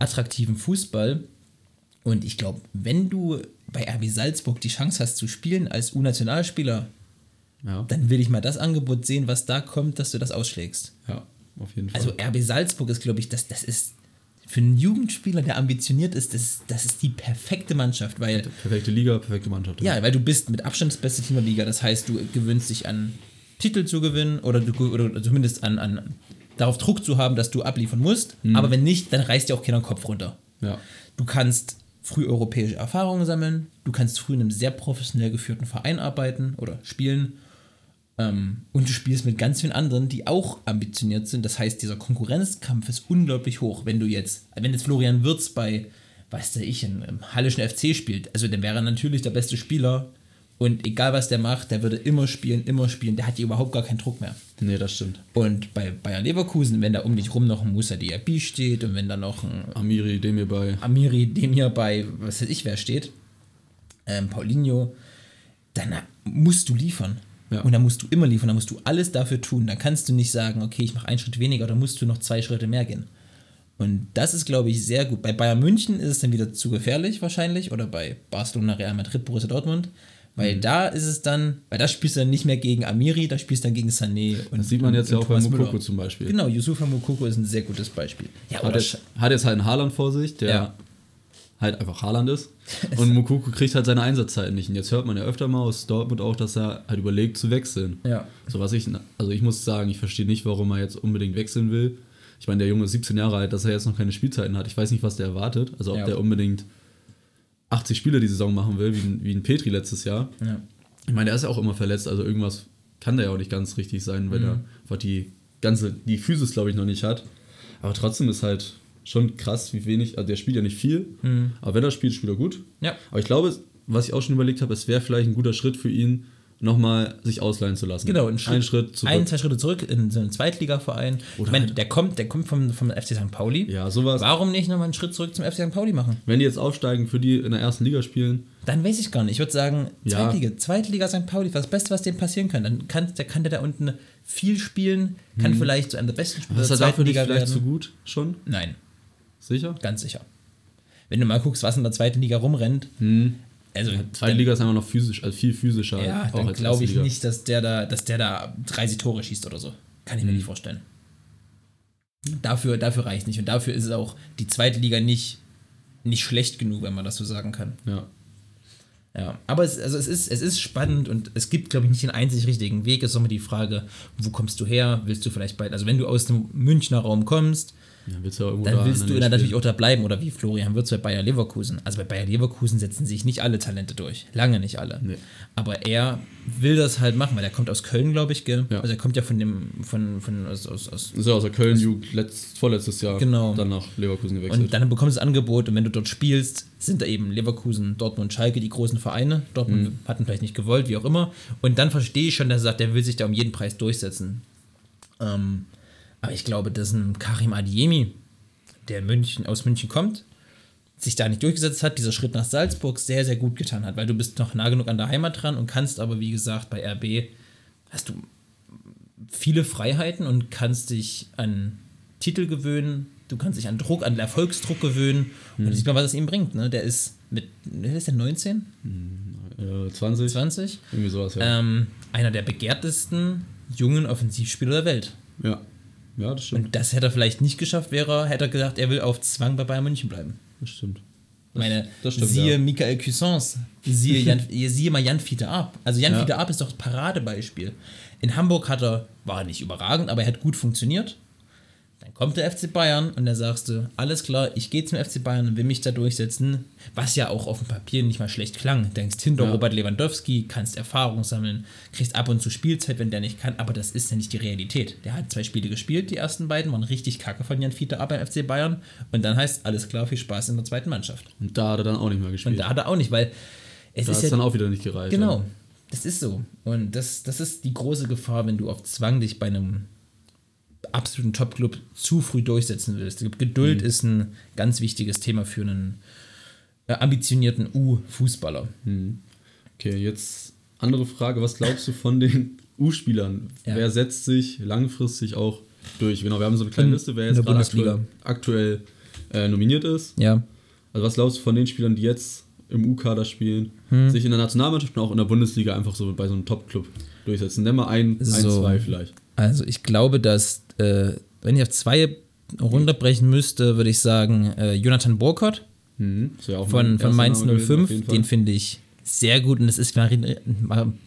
attraktiven Fußball. Und ich glaube, wenn du bei RB Salzburg die Chance hast zu spielen als U-Nationalspieler, Ja. dann will ich mal das Angebot sehen, was da kommt, dass du das ausschlägst. ja, auf jeden Fall. Also RB Salzburg ist, glaube ich, das, das ist für einen Jugendspieler, der ambitioniert ist, das, das ist die perfekte Mannschaft, weil perfekte Liga, perfekte Mannschaft. ja, weil du bist mit Abstand das beste Team der Liga. Das heißt, du gewöhnst dich an Titel zu gewinnen oder, du, oder zumindest an, an darauf Druck zu haben, dass du abliefern musst. Aber wenn nicht, dann reißt dir auch keiner den Kopf runter. Ja. Du kannst früh europäische Erfahrungen sammeln, du kannst früh in einem sehr professionell geführten Verein arbeiten oder spielen. Ähm, und du spielst mit ganz vielen anderen, die auch ambitioniert sind. Das heißt, dieser Konkurrenzkampf ist unglaublich hoch. Wenn du jetzt, wenn jetzt Florian Wirz bei, weiß der ich, im, im Hallischen FC spielt, also dann wäre er natürlich der beste Spieler. Und egal was der macht, der würde immer spielen, immer spielen. Der hat hier überhaupt gar keinen Druck mehr. Nee, das stimmt. Und bei Bayer Leverkusen, wenn da um dich rum noch ein Musa Diaby steht und wenn da noch ein Amiri, dem hier bei. Amiri, dem hier bei, was weiß ich, wer steht, ähm, Paulinho, dann musst du liefern. Ja. Und dann musst du immer liefern, dann musst du alles dafür tun. Dann kannst du nicht sagen, okay, ich mache einen Schritt weniger, dann musst du noch zwei Schritte mehr gehen. Und das ist, glaube ich, sehr gut. Bei Bayern München ist es dann wieder zu gefährlich wahrscheinlich oder bei Barcelona, Real Madrid, Borussia Dortmund. Weil Mhm. da ist es dann, weil da spielst du dann nicht mehr gegen Amiri, da spielst du dann gegen Sané. Und, Das sieht man jetzt ja und auch bei Mukoko zum Beispiel. Genau, Yusufa Mukoko ist ein sehr gutes Beispiel. Ja, Hat jetzt, hat jetzt halt einen Haaland vor sich, der Ja. halt einfach Haaland ist. *laughs* Und Mukoko kriegt halt seine Einsatzzeiten nicht. Und jetzt hört man ja öfter mal aus Dortmund auch, dass er halt überlegt zu wechseln. Ja. So was ich, also ich muss sagen, ich verstehe nicht, warum er jetzt unbedingt wechseln will. Ich meine, der Junge ist 17 Jahre alt, dass er jetzt noch keine Spielzeiten hat. Ich weiß nicht, was der erwartet. Also ob Ja. der unbedingt 80 Spiele die Saison machen will, wie, ein- wie ein Petri letztes Jahr. Ja. Ich meine, der ist ja auch immer verletzt, also irgendwas kann der ja auch nicht ganz richtig sein, weil er einfach die ganze, die Physis, glaube ich, noch nicht hat. Aber trotzdem ist halt schon krass, wie wenig, also der spielt ja nicht viel, aber wenn er spielt, spielt er gut. Ja. Aber ich glaube, was ich auch schon überlegt habe, es wäre vielleicht ein guter Schritt für ihn, nochmal sich ausleihen zu lassen. Genau, einen Schritt, zurück. Ein, zwei Schritte zurück in so einen Zweitligaverein. Ich Oder meine, halt- der kommt, der kommt vom, vom FC St. Pauli. ja, sowas. Warum nicht nochmal einen Schritt zurück zum FC St. Pauli machen? Wenn die jetzt aufsteigen, für die in der ersten Liga spielen, Dann weiß ich gar nicht. Ich würde sagen, Ja. Zweitliga, Zweitliga St. Pauli, das Beste, was dem passieren kann. Dann kann der, kann der da unten viel spielen, kann vielleicht zu einem der besten Spieler ist der er dafür nicht Liga vielleicht werden. zu gut schon? Nein, Sicher? ganz sicher. Wenn du mal guckst, was in der zweiten Liga rumrennt, also Zweite Liga ist einfach noch physisch, also viel physischer. Ja, dann glaube ich nicht, dass der da, dass der da 30 Tore schießt oder so. Kann ich mir nicht vorstellen. Dafür, dafür reicht nicht. Und dafür ist es auch die zweite Liga nicht, nicht schlecht genug, wenn man das so sagen kann. Ja. Ja. Aber es, also es, ist, es ist spannend und es gibt, glaube ich, nicht den einzig richtigen Weg. Es ist immer die Frage, wo kommst du her? Willst du vielleicht bald, also wenn du aus dem Münchner Raum kommst, Ja, willst du ja dann da willst du dann natürlich auch da bleiben oder wie Florian Wirtz bei Bayer Leverkusen. Also bei Bayer Leverkusen setzen sich nicht alle Talente durch. Lange nicht alle. Nee. Aber er will das halt machen, weil er kommt aus Köln, glaube ich, gell? Ja. Also er kommt ja von dem, von, von aus, aus, aus Ist ja aus der Köln-Jugend letzt, vorletztes Jahr Genau. dann nach Leverkusen gewechselt. und dann bekommst du das Angebot und wenn du dort spielst, sind da eben Leverkusen, Dortmund, Schalke die großen Vereine. Dortmund Mhm. hatten vielleicht nicht gewollt, wie auch immer. Und dann verstehe ich schon, dass er sagt, der will sich da um jeden Preis durchsetzen. Ähm, aber ich glaube, dass ein Karim Adiemi, der München, aus München kommt, sich da nicht durchgesetzt hat, dieser Schritt nach Salzburg sehr, sehr gut getan hat, weil du bist noch nah genug an der Heimat dran und kannst aber, wie gesagt, bei RB hast du viele Freiheiten und kannst dich an Titel gewöhnen, du kannst dich an Druck, an Erfolgsdruck gewöhnen und Mhm. sieht man, was es ihm bringt. Ne? Der ist mit, wie ist der, 19, äh, 20, 20? irgendwie sowas, ja. Ähm, einer der begehrtesten jungen Offensivspieler der Welt. ja. Ja, das stimmt. Und das hätte er vielleicht nicht geschafft, wäre, er- hätte er gesagt, er will auf Zwang bei Bayern München bleiben. Das stimmt. meine, das stimmt, siehe ja. Michael Cuisance, siehe, Jan, *laughs* siehe mal Jan Fiete Ab. Also Jan Ja. Fiete Ab ist doch das Paradebeispiel. In Hamburg hat er, war nicht überragend, aber er hat gut funktioniert. Dann kommt der FC Bayern und da sagst du, alles klar, ich gehe zum FC Bayern und will mich da durchsetzen, was ja auch auf dem Papier nicht mal schlecht klang. Denkst hinter Ja. Robert Lewandowski, kannst Erfahrung sammeln, kriegst ab und zu Spielzeit, wenn der nicht kann, aber das ist ja nicht die Realität. Der hat zwei Spiele gespielt, die ersten beiden waren richtig kacke von Jan Fiete ab beim FC Bayern und dann heißt alles klar, viel Spaß in der zweiten Mannschaft. Und da hat er dann auch nicht mehr Und gespielt. da hat er auch nicht, weil es da ist ja dann auch wieder nicht gereicht. Genau, das ist so. Und das, das ist die große Gefahr, wenn du auf Zwang dich bei einem absoluten Top-Club zu früh durchsetzen willst. Geduld ist ein ganz wichtiges Thema für einen äh, ambitionierten U-Fußballer. Okay, jetzt andere Frage. Was glaubst du von den *laughs* U-Spielern? Ja. Wer setzt sich langfristig auch durch? Genau, wir haben so eine kleine In- Liste, wer jetzt gerade aktuell, aktuell äh, nominiert ist. Ja. Also was glaubst du von den Spielern, die jetzt im U-Kader spielen, Hm. sich in der Nationalmannschaft und auch in der Bundesliga einfach so bei so einem Top-Club durchsetzen? Nenn mal ein, ein So. zwei vielleicht. Also ich glaube, dass, äh, wenn ich auf zwei runterbrechen müsste, würde ich sagen, äh, Jonathan Burkhardt Mhm. Ja von, von Mainz Name gewesen, 05, auf jeden Fall. den finde ich sehr gut und das ist, man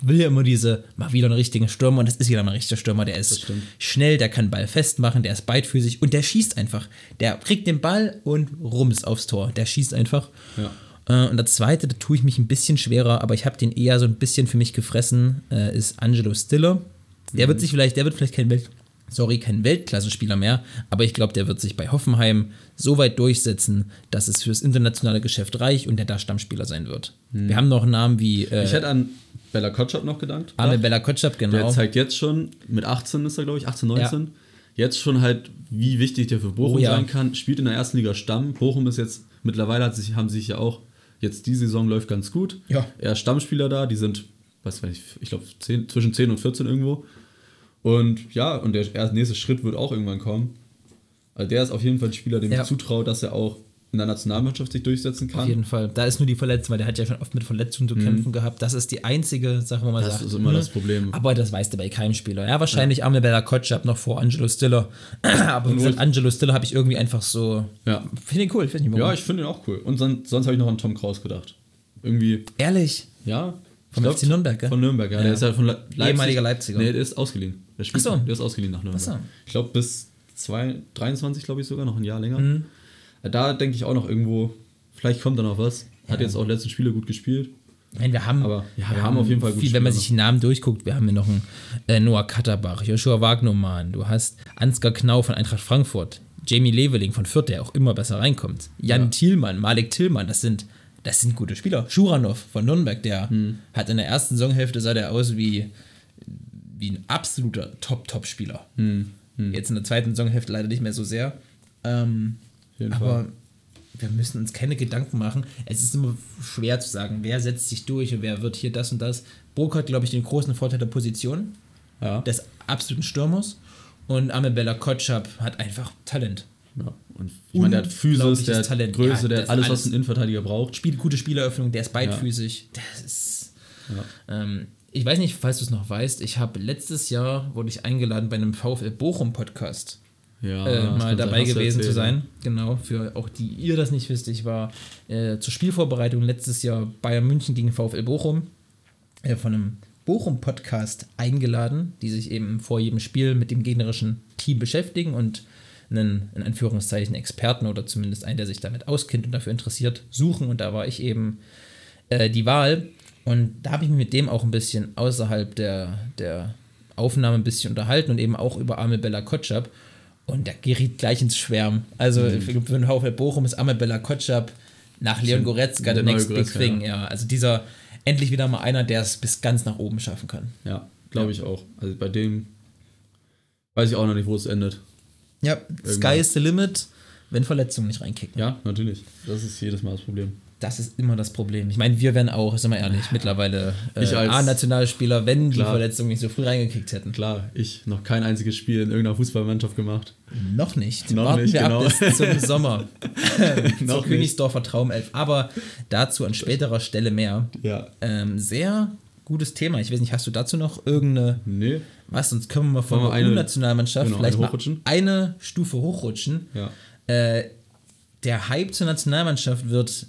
will ja immer diese, mal wieder einen richtigen Stürmer und das ist wieder mal ein richtiger Stürmer, der ist schnell, der kann Ball festmachen, der ist beidfüßig und der schießt einfach. Der kriegt den Ball und rums aufs Tor, der schießt einfach. Ja. Äh, Und der zweite, da tue ich mich ein bisschen schwerer, aber ich habe den eher so ein bisschen für mich gefressen, äh, ist Angelo Stiller. Der Mhm. wird sich vielleicht, der wird vielleicht kein Welt, sorry, kein Weltklasse-Spieler mehr, aber ich glaube, der wird sich bei Hoffenheim so weit durchsetzen, dass es fürs internationale Geschäft reicht und der da Stammspieler sein wird. Wir haben noch Namen wie äh, Mhm. Ich hätte an Bella Kotschap noch. Arme gedacht. Bella Kotschap, Der genau. zeigt jetzt schon, mit 18 ist er, glaube ich, 18, 19, jetzt schon halt, wie wichtig der für Bochum Oh ja. sein kann. Spielt in der ersten Liga Stamm. Bochum ist jetzt, mittlerweile hat sich, haben sie sich ja auch, jetzt die Saison läuft ganz gut. Ja. Er ist Stammspieler da, die sind, was weiß ich, ich glaube, zwischen 10 und 14 irgendwo. Und ja, und der nächste Schritt wird auch irgendwann kommen. Also der ist auf jeden Fall ein Spieler, dem Ja. ich zutraue, dass er auch in der Nationalmannschaft sich durchsetzen kann. Auf jeden Fall. Da ist nur die Verletzung, weil der hat ja schon oft mit Verletzungen zu kämpfen gehabt. Das ist die einzige Sache, wo man Mhm. Das sagt. ist immer hm, das Problem. Aber das weißt du bei keinem Spieler. Ja, wahrscheinlich ja. Arme Bella Kotschap noch vor Angelo Stiller. *clears throat* aber gesagt, Angelo Stiller habe ich irgendwie einfach so. Ja. Finde ihn cool. Ich weiß nicht, warum. Ja, ich finde ihn auch cool. Und sonst, sonst habe ich noch an Tom Kraus gedacht. Irgendwie, Ehrlich. ja. Vom glaub, FC Nürnberg, gell? Von Nürnberg, ja. Ja. Der ist halt von Le Leipzig. Ehemaliger Leipziger. Nee, der ist ausgeliehen. Der, spielt, so. der ist ausgeliehen nach Nürnberg. So. Ich glaube, bis zwei, 23, glaube ich sogar, noch ein Jahr länger. Mhm. Ja, Da denke ich auch noch irgendwo, vielleicht kommt da noch was. Hat jetzt auch letzten Spiele gut gespielt. Meine, wir haben, Aber, ja, wir haben auf jeden Fall gute viel, wenn man sich die Namen durchguckt, wir haben hier noch einen äh, Noah Katterbach, Joshua Wagnermann, du hast Ansgar Knau von Eintracht Frankfurt, Jamie Leveling von Fürth, der auch immer besser reinkommt, Jan Ja. Thielmann, Malik Tillmann, das sind, das sind gute Spieler. Schuranov von Nürnberg, der Hm. hat in der ersten Saisonhälfte sah der aus wie, wie ein absoluter Top-Top-Spieler. Hm. Jetzt in der zweiten Saisonhälfte leider nicht mehr so sehr. Ähm, aber Fall. wir müssen uns keine Gedanken machen. Es ist immer schwer zu sagen, wer setzt sich durch und wer wird hier das und das. Burg hat, glaube ich, den großen Vorteil der Position, Ja. des absoluten Stürmers. Und Amebella Kotschap hat einfach Talent. Ja. Und ich meine, der hat Physis, der hat Talent. Größe, Ja, der hat alles, alles- was ein Innenverteidiger braucht. Spielt gute Spieleröffnung, der ist beidfüßig. Das ist. Ja. Ähm, ich weiß nicht, falls du es noch weißt, ich habe letztes Jahr wurde ich eingeladen bei einem VfL Bochum Podcast Ja, äh, mal dabei gewesen zu sein. Genau, für auch die ihr das nicht wisst. Ich war äh, zur Spielvorbereitung letztes Jahr Bayern München gegen VfL Bochum äh, von einem Bochum-Podcast eingeladen, die sich eben vor jedem Spiel mit dem gegnerischen Team beschäftigen und einen, in Anführungszeichen, Experten oder zumindest einen, der sich damit auskennt und dafür interessiert, suchen. Und da war ich eben äh, die Wahl. Und da habe ich mich mit dem auch ein bisschen außerhalb der, der Aufnahme ein bisschen unterhalten und eben auch über Amel Bella Kotschap. Und der geriet gleich ins Schwärmen. Also Mhm. für, den VfL Bochum ist Amel Bella Kotschap nach Leon Goretzka der next big Goretzka, thing. Ja. also dieser endlich wieder mal einer, der es bis ganz nach oben schaffen kann. Ja, glaube ich auch. Also bei dem weiß ich auch noch nicht, wo es endet. Ja, Sky is the limit, wenn Verletzungen nicht reinkicken. Ja, natürlich. Das ist jedes Mal das Problem. Das ist immer das Problem. Ich meine, wir wären auch, sind wir ehrlich, mittlerweile äh, A-Nationalspieler, wenn die Klar. Verletzungen nicht so früh reingekickt hätten. Klar, ich noch kein einziges Spiel in irgendeiner Fußballmannschaft gemacht. Noch nicht. Noch Warten nicht, wir genau. ab bis zum *laughs* Sommer. Zur Noch Königsdorfer Traumelf. Aber dazu an späterer Stelle mehr. Ja. Ähm, sehr gutes Thema. Ich weiß nicht, hast du dazu noch irgendeine Nee. Was, sonst können wir mal von der eine- U-Nationalmannschaft genau, vielleicht eine eine Stufe hochrutschen. Ja. Äh, der Hype zur Nationalmannschaft wird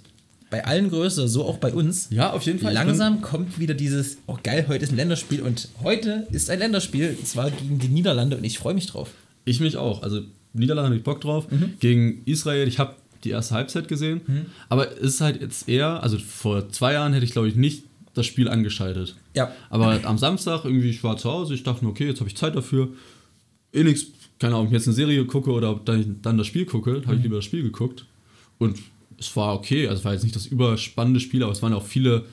bei allen größer, so auch bei uns. Ja, auf jeden Fall. Langsam kommt wieder dieses, oh geil, heute ist ein Länderspiel und heute ist ein Länderspiel, und zwar gegen die Niederlande und ich freue mich drauf. Ich mich auch. Also Niederlande habe ich Bock drauf. Mhm. Gegen Israel, ich habe die erste Halbzeit gesehen. Aber es ist halt jetzt eher, also vor zwei Jahren hätte ich glaube ich nicht das Spiel angeschaltet. Ja. Aber am Samstag irgendwie, ich war zu Hause, ich dachte mir, okay, jetzt habe ich Zeit dafür. Eh nix, keine Ahnung, ob ich jetzt eine Serie gucke oder ob dann, dann das Spiel gucke, habe ich lieber das Spiel geguckt. Und es war okay, also es war jetzt nicht das überspannende Spiel, aber es waren auch viele,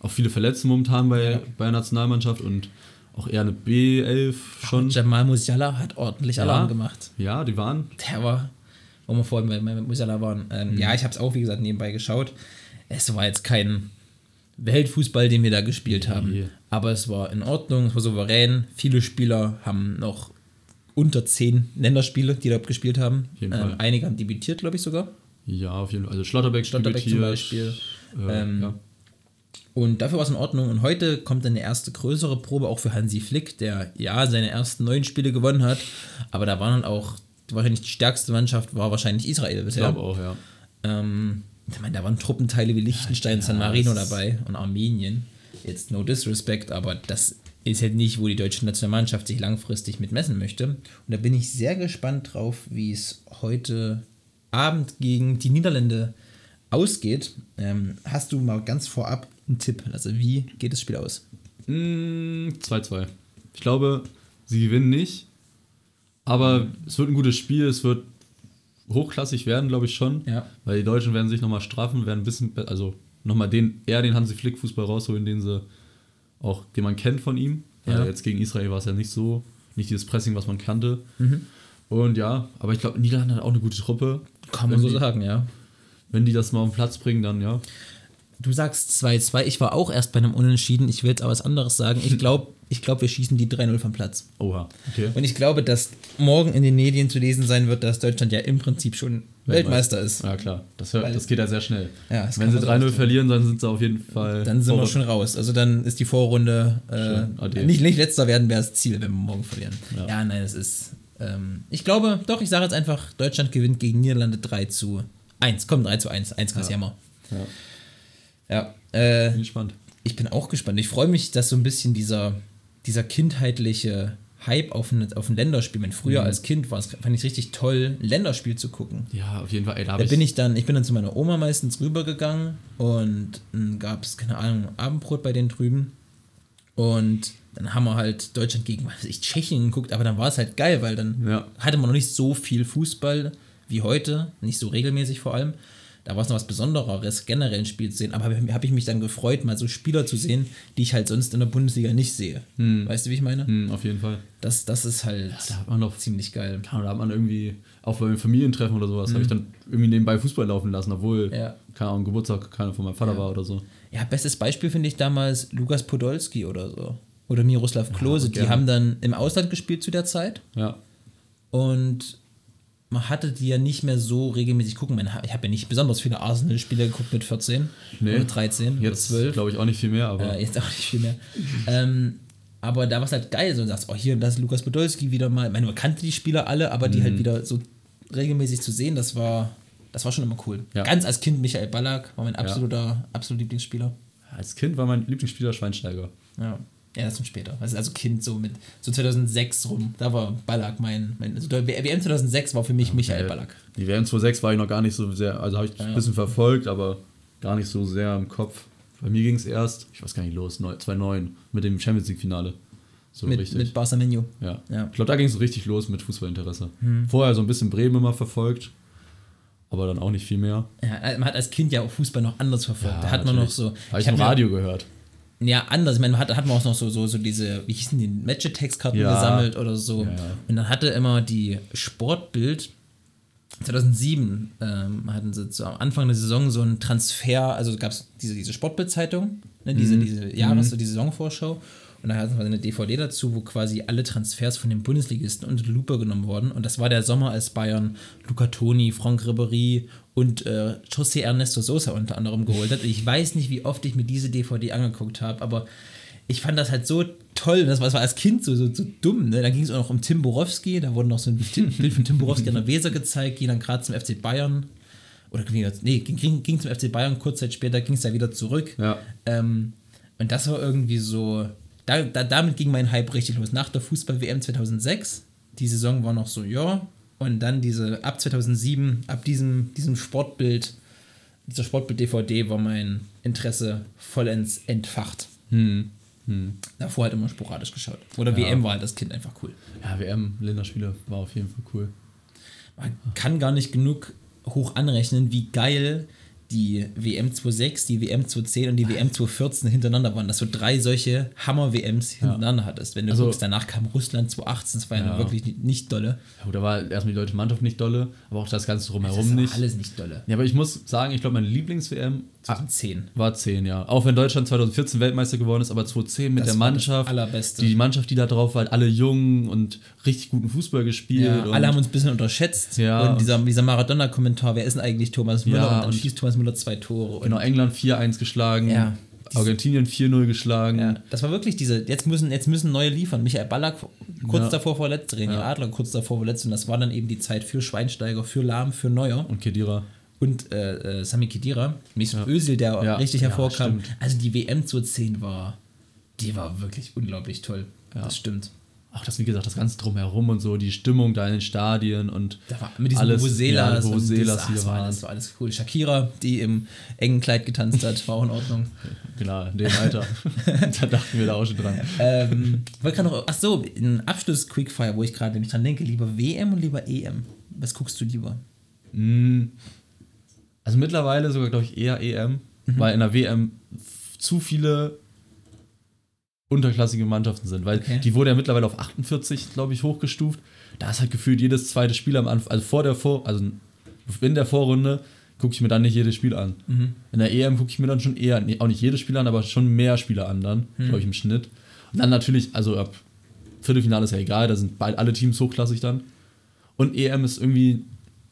auch viele Verletzte momentan bei, Ja. bei der Nationalmannschaft und auch eher eine B11 schon. Jamal Musiala hat ordentlich Alarm Ja. gemacht. Ja, die waren Der war, wo wir vorhin bei, Musiala waren. Ähm, Ja, ich habe es auch, wie gesagt, nebenbei geschaut. Es war jetzt kein Weltfußball, den wir da gespielt haben. Aber es war in Ordnung, es war souverän. Viele Spieler haben noch unter zehn Länderspiele, die dort gespielt haben. Ähm, einige haben debütiert, glaube ich sogar. Ja, auf jeden Fall. Also Schlotterbeck, Schlotterbeck zum Beispiel. Äh, Ähm, ja. Und dafür war es in Ordnung. Und heute kommt dann eine erste größere Probe auch für Hansi Flick, der ja seine ersten neun Spiele gewonnen hat. Aber da waren dann auch, wahrscheinlich die stärkste Mannschaft war wahrscheinlich Israel Ich bisher. glaube auch, ja. Ähm, ich meine, da waren Truppenteile wie Liechtenstein, San Marino dabei und Armenien. Jetzt no disrespect, aber das ist halt nicht, wo die deutsche Nationalmannschaft sich langfristig mit messen möchte. Und da bin ich sehr gespannt drauf, wie es heute Abend gegen die Niederlande ausgeht. Ähm, hast du mal ganz vorab einen Tipp? Also wie geht das Spiel aus? Mm, 2-2. Ich glaube, sie gewinnen nicht. Aber es wird ein gutes Spiel. Es wird hochklassig werden, glaube ich schon. Ja. Weil die Deutschen werden sich nochmal straffen, werden ein bisschen, also nochmal den, eher den Hansi Flick Fußball rausholen, den sie auch, den man kennt von ihm. Ja. Weil jetzt gegen Israel war es ja nicht so, nicht dieses Pressing, was man kannte. Mhm. Und ja, aber ich glaube, Niederlande hat auch eine gute Truppe. Kann man Wenn so die- sagen, ja. Wenn die das mal auf den Platz bringen, dann ja. Du sagst 2-2. Ich war auch erst bei einem Unentschieden. Ich will jetzt aber was anderes sagen. Ich glaube, ich glaub, wir schießen die 3-0 vom Platz. Oha, okay. Und ich glaube, dass morgen in den Medien zu lesen sein wird, dass Deutschland ja im Prinzip schon Weltmeister ist. Ja, klar. Das, hört, Weil- das geht ja sehr schnell. Ja, Wenn sie man so 3-0 ausdrücken. verlieren, dann sind sie auf jeden Fall. Dann sind wir schon raus. Also dann ist die Vorrunde äh. Ade. nicht, nicht letzter werden wäre das Ziel, wenn wir morgen verlieren. Ja, Ja. nein, es ist. Ähm, ich glaube, doch, ich sage jetzt einfach, Deutschland gewinnt gegen Niederlande 3 zu 1. Komm, 3 zu 1. 1 kassieren wir. Ja, Ja. Äh, bin gespannt. ich bin auch gespannt. Ich freue mich, dass so ein bisschen dieser, dieser kindheitliche Hype auf ein, auf ein Länderspiel, wenn Mhm. früher als Kind war, es fand ich richtig toll, ein Länderspiel zu gucken. Ja, auf jeden Fall. Ey, da Da bin ich dann, ich bin dann zu meiner Oma meistens rübergegangen und dann gab es, keine Ahnung, Abendbrot bei denen drüben. Und dann haben wir halt Deutschland gegen, was weiß ich, Tschechien geguckt, aber dann war es halt geil, weil dann Ja. hatte man noch nicht so viel Fußball wie heute, nicht so regelmäßig vor allem. Da war es noch was Besonderes, generell ein Spiel zu sehen. Aber habe hab ich mich dann gefreut, mal so Spieler zu sehen, die ich halt sonst in der Bundesliga nicht sehe. Weißt du, wie ich meine? Hm, auf jeden Fall. Das, das ist halt Da hat man noch. ziemlich geil. Da hat man irgendwie, auch bei Familientreffen oder sowas, habe ich dann irgendwie nebenbei Fußball laufen lassen, obwohl. Ja. keine Ahnung, Geburtstag keiner von meinem Vater Ja. war oder so. Ja, bestes Beispiel finde ich damals Lukas Podolski oder so. Oder Miroslav Klose. die haben dann im Ausland gespielt zu der Zeit. Ja. Und man hatte die ja nicht mehr so regelmäßig gucken. Ich habe ja nicht besonders viele Arsenal-Spiele geguckt mit 14 Nee. oder 13 Jetzt oder 12. glaube ich auch nicht viel mehr, aber Äh, jetzt auch nicht viel mehr. ähm, aber da war es halt geil, so du sagst, oh hier, das ist Lukas Podolski wieder mal. Ich meine, man kannte die Spieler alle, aber die Mhm. halt wieder so regelmäßig zu sehen, das war, das war schon immer cool. Ja. Ganz als Kind Michael Ballack war mein absoluter, absoluter Lieblingsspieler. als Kind war mein Lieblingsspieler Schweinsteiger. Ja. Ja, das ist später. Also, also Kind so mit so 2006 rum. Da war Ballack mein. mein also der WM 2006 war für mich Michael Äh, Ballack. Die WM 2006 war ich noch gar nicht so sehr, also habe ich ein bisschen verfolgt, aber gar nicht so sehr im Kopf. Bei mir ging es erst, ich weiß gar nicht, los, neu- 2009 mit dem Champions League-Finale. So Mit, richtig. mit Barca Menu. ja. Ja. Ich glaube, da ging es so richtig los mit Fußballinteresse. Vorher so ein bisschen Bremen immer verfolgt, aber dann auch nicht viel mehr. Ja, man hat als Kind ja auch Fußball noch anders verfolgt. da hat man noch so. Habe ich, hab im Radio gehört. Ja, anders. Ich meine, man hat, hat man auch noch so, so, so diese, wie hießen die, Match-Text-Karten Ja. gesammelt oder so. Ja. Und dann hatte immer die Sportbild 2007 ähm, hatten sie zu, am Anfang der Saison so einen Transfer, also gab es diese, diese Sportbild-Zeitung, ne, diese, Mhm. diese Jahres- die Saisonvorschau. Und da hatten wir eine DVD dazu, wo quasi alle Transfers von den Bundesligisten unter die Lupe genommen wurden. Und das war der Sommer, als Bayern Luca Toni, Franck Ribéry und äh, José Ernesto Sosa unter anderem geholt hat. Ich weiß nicht, wie oft ich mir diese DVD angeguckt habe, aber ich fand das halt so toll. Das war, das war als Kind so, so, so dumm. Ne? Dann ging es auch noch um Tim Borowski. Da wurde noch so ein Bild von Tim Borowski an der Weser gezeigt, ging dann gerade zum FC Bayern. oder nee, ging, ging zum FC Bayern, kurz Zeit später ging es da wieder zurück. Ja. Ähm, und das war irgendwie so, da, da, damit ging mein Hype richtig los. Nach der Fußball-WM 2006, die Saison war noch so, ja, und dann diese, ab 2007, ab diesem, diesem Sportbild, dieser Sportbild-DVD war mein Interesse vollends entfacht. Hm. Hm. Davor halt immer sporadisch geschaut. Oder Ja. WM war halt das Kind einfach cool. Ja, WM-Länderspiele war auf jeden Fall cool. Man kann gar nicht genug hoch anrechnen, wie geil die WM 26, die WM 2010 und die WM 2014 hintereinander waren, dass du drei solche Hammer-WMs hintereinander hattest. Wenn du Also- guckst, danach kam Russland 2018, das war ja, Ja. wirklich nicht, nicht dolle. Ja, gut, da war erstmal die deutsche Mannschaft nicht dolle, aber auch das Ganze Das drumherum ist nicht. alles nicht dolle. Ja, aber ich muss sagen, ich glaube, meine Lieblings-WM 2010. war 10, ja. Auch wenn Deutschland 2014 Weltmeister geworden ist, aber 2010 mit Das der Mannschaft. Allerbeste. Die Mannschaft, die da drauf war, alle jung und richtig guten Fußball gespielt. Ja, alle haben uns ein bisschen unterschätzt. Ja, und dieser, dieser Maradona-Kommentar, wer ist denn eigentlich Thomas Müller? Ja, und dann und- schießt Thomas Müller zwei Tore. Genau, England 4-1 geschlagen, Ja. Argentinien 4-0 geschlagen. Ja, das war wirklich diese, jetzt müssen, jetzt müssen neue liefern. Michael Ballack kurz Ja. davor verletzt, René Ja. Adler kurz davor verletzt und das war dann eben die Zeit für Schweinsteiger, für Lahm, für Neuer Und Kedira. Und äh, äh, Sami Khedira. Mesut Özil, der Ja. richtig Ja, hervorkam. stimmt. Also die WM 2010 war, die war wirklich unglaublich toll. Ja. Das stimmt. Auch das, wie gesagt, das Ganze drumherum und so, die Stimmung da in den Stadien und Da war mit diesen alles, Vuvuzelas ja, Vuvuzelas, war waren. alles, das war alles cool. Shakira, die im engen Kleid getanzt hat, war auch in Ordnung. *laughs* Genau, in dem Alter. *laughs* da dachten wir da auch schon dran. ähm, wollte gerade noch, ach so, ein Abschluss-Quickfire, wo ich gerade nämlich dran denke, lieber WM und lieber EM. Was guckst du lieber? Mm, Also mittlerweile sogar, glaube ich, eher EM, Mhm. weil in der WM zu viele unterklassige Mannschaften sind, weil Okay. die wurde ja mittlerweile auf 48, glaube ich, hochgestuft. Da ist halt gefühlt jedes zweite Spiel am Anfang, also vor der Vor, also in der Vorrunde gucke ich mir dann nicht jedes Spiel an. Mhm. In der EM gucke ich mir dann schon eher, nee, auch nicht jedes Spiel an, aber schon mehr Spiele an dann, Mhm. glaube ich, im Schnitt. Und dann natürlich, also ab Viertelfinale ist ja egal, da sind beid, alle Teams hochklassig dann. Und EM ist irgendwie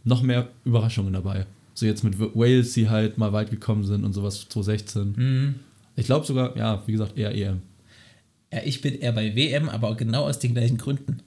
noch mehr Überraschungen dabei. So jetzt mit Wales, die halt mal weit gekommen sind und sowas 2016. Mhm. Ich glaube sogar, ja, wie gesagt, eher EM. Ja, ich bin eher bei WM, aber genau aus den gleichen Gründen.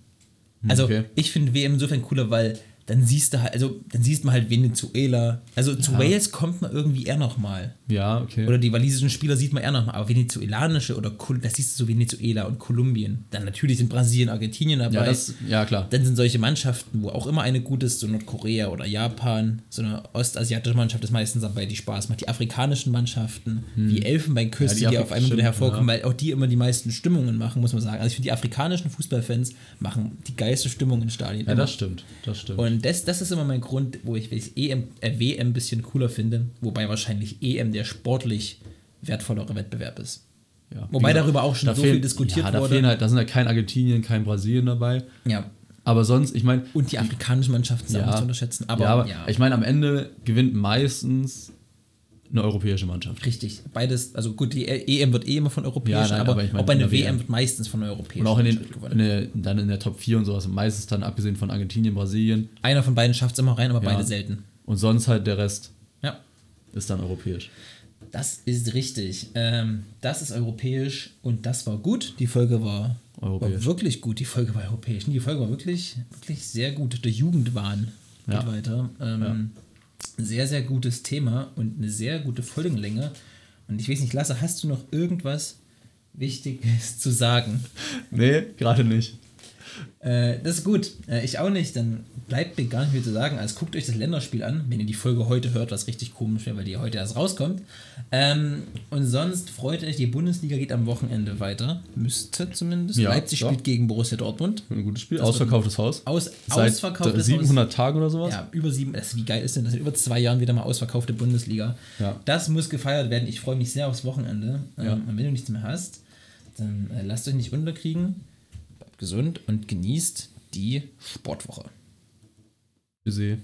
Also okay. ich finde WM insofern cooler, weil dann siehst du halt, also dann siehst man halt Venezuela. Also zu Ja. Wales kommt man irgendwie eher noch mal. Ja, okay. Oder die walisischen Spieler sieht man eher noch mal. Aber venezuelanische oder das siehst du so Venezuela und Kolumbien. Dann natürlich sind Brasilien, Argentinien dabei. ja, das, ja, klar. Dann sind solche Mannschaften, wo auch immer eine gut ist, so Nordkorea oder Japan, so eine ostasiatische Mannschaft ist meistens dabei, die Spaß macht. Die afrikanischen Mannschaften, die Elfenbeinküste, Ja, die die, auf einmal wieder hervorkommen, ja. weil auch die immer die meisten Stimmungen machen, muss man sagen. Also ich finde, die afrikanischen Fußballfans machen die geilste Stimmung in Stadien. Ja, immer. das stimmt. Das stimmt. Und das, das ist immer mein Grund, wo ich, ich EM, äh, WM ein bisschen cooler finde, wobei wahrscheinlich EM der sportlich wertvollere Wettbewerb ist. ja. Wobei gesagt, darüber auch schon so fehlen- viel diskutiert ja, da wurde. Halt, da sind halt kein Argentinien, kein Brasilien dabei. Ja. Aber sonst, ich meine, Und die afrikanischen Mannschaften sind auch Ja. nicht zu unterschätzen. Aber, ja, aber ja. ich meine, am Ende gewinnt meistens eine europäische Mannschaft. Richtig, beides, also gut, die EM wird eh immer von europäischen, Ja, nein, aber, aber ich meine auch bei in einer WM WM. wird meistens von europäischen Und auch in den, in der, dann in der Top 4 und sowas, meistens dann abgesehen von Argentinien, Brasilien Einer von beiden schafft es immer rein, aber Ja. beide selten. und sonst halt der Rest Ja, ist dann europäisch. das ist richtig. Ähm, das ist europäisch und das war gut. Die Folge war, war Europäisch. wirklich gut. Die Folge war europäisch. Die Folge war wirklich, wirklich sehr gut. Der Jugendwahn geht Ja. weiter. Ähm, Sehr, sehr gutes Thema und eine sehr gute Folgenlänge. Und ich weiß nicht, Lasse, hast du noch irgendwas Wichtiges *laughs* zu sagen? Nee, gerade nicht. Äh, das ist gut. Äh, ich auch nicht. Dann bleibt mir gar nicht mehr zu sagen. Also guckt euch das Länderspiel an, wenn ihr die Folge heute hört, was richtig komisch wäre, weil die heute erst rauskommt. Ähm, und sonst freut euch, die Bundesliga geht am Wochenende weiter. Müsste zumindest. Ja, Leipzig ja. spielt gegen Borussia Dortmund. Ein gutes Spiel. Das Ausverkauftes Haus. Aus, Seit ausverkauftes 700 Tagen oder sowas. ja, über sieben, das, wie geil ist denn das? Über zwei Jahren wieder mal ausverkaufte Bundesliga. Ja. Das muss gefeiert werden. Ich freue mich sehr aufs Wochenende. Ähm, Ja. Und wenn du nichts mehr hast, dann äh, lasst euch nicht unterkriegen. Gesund und genießt die Sportwoche. Tschüssi.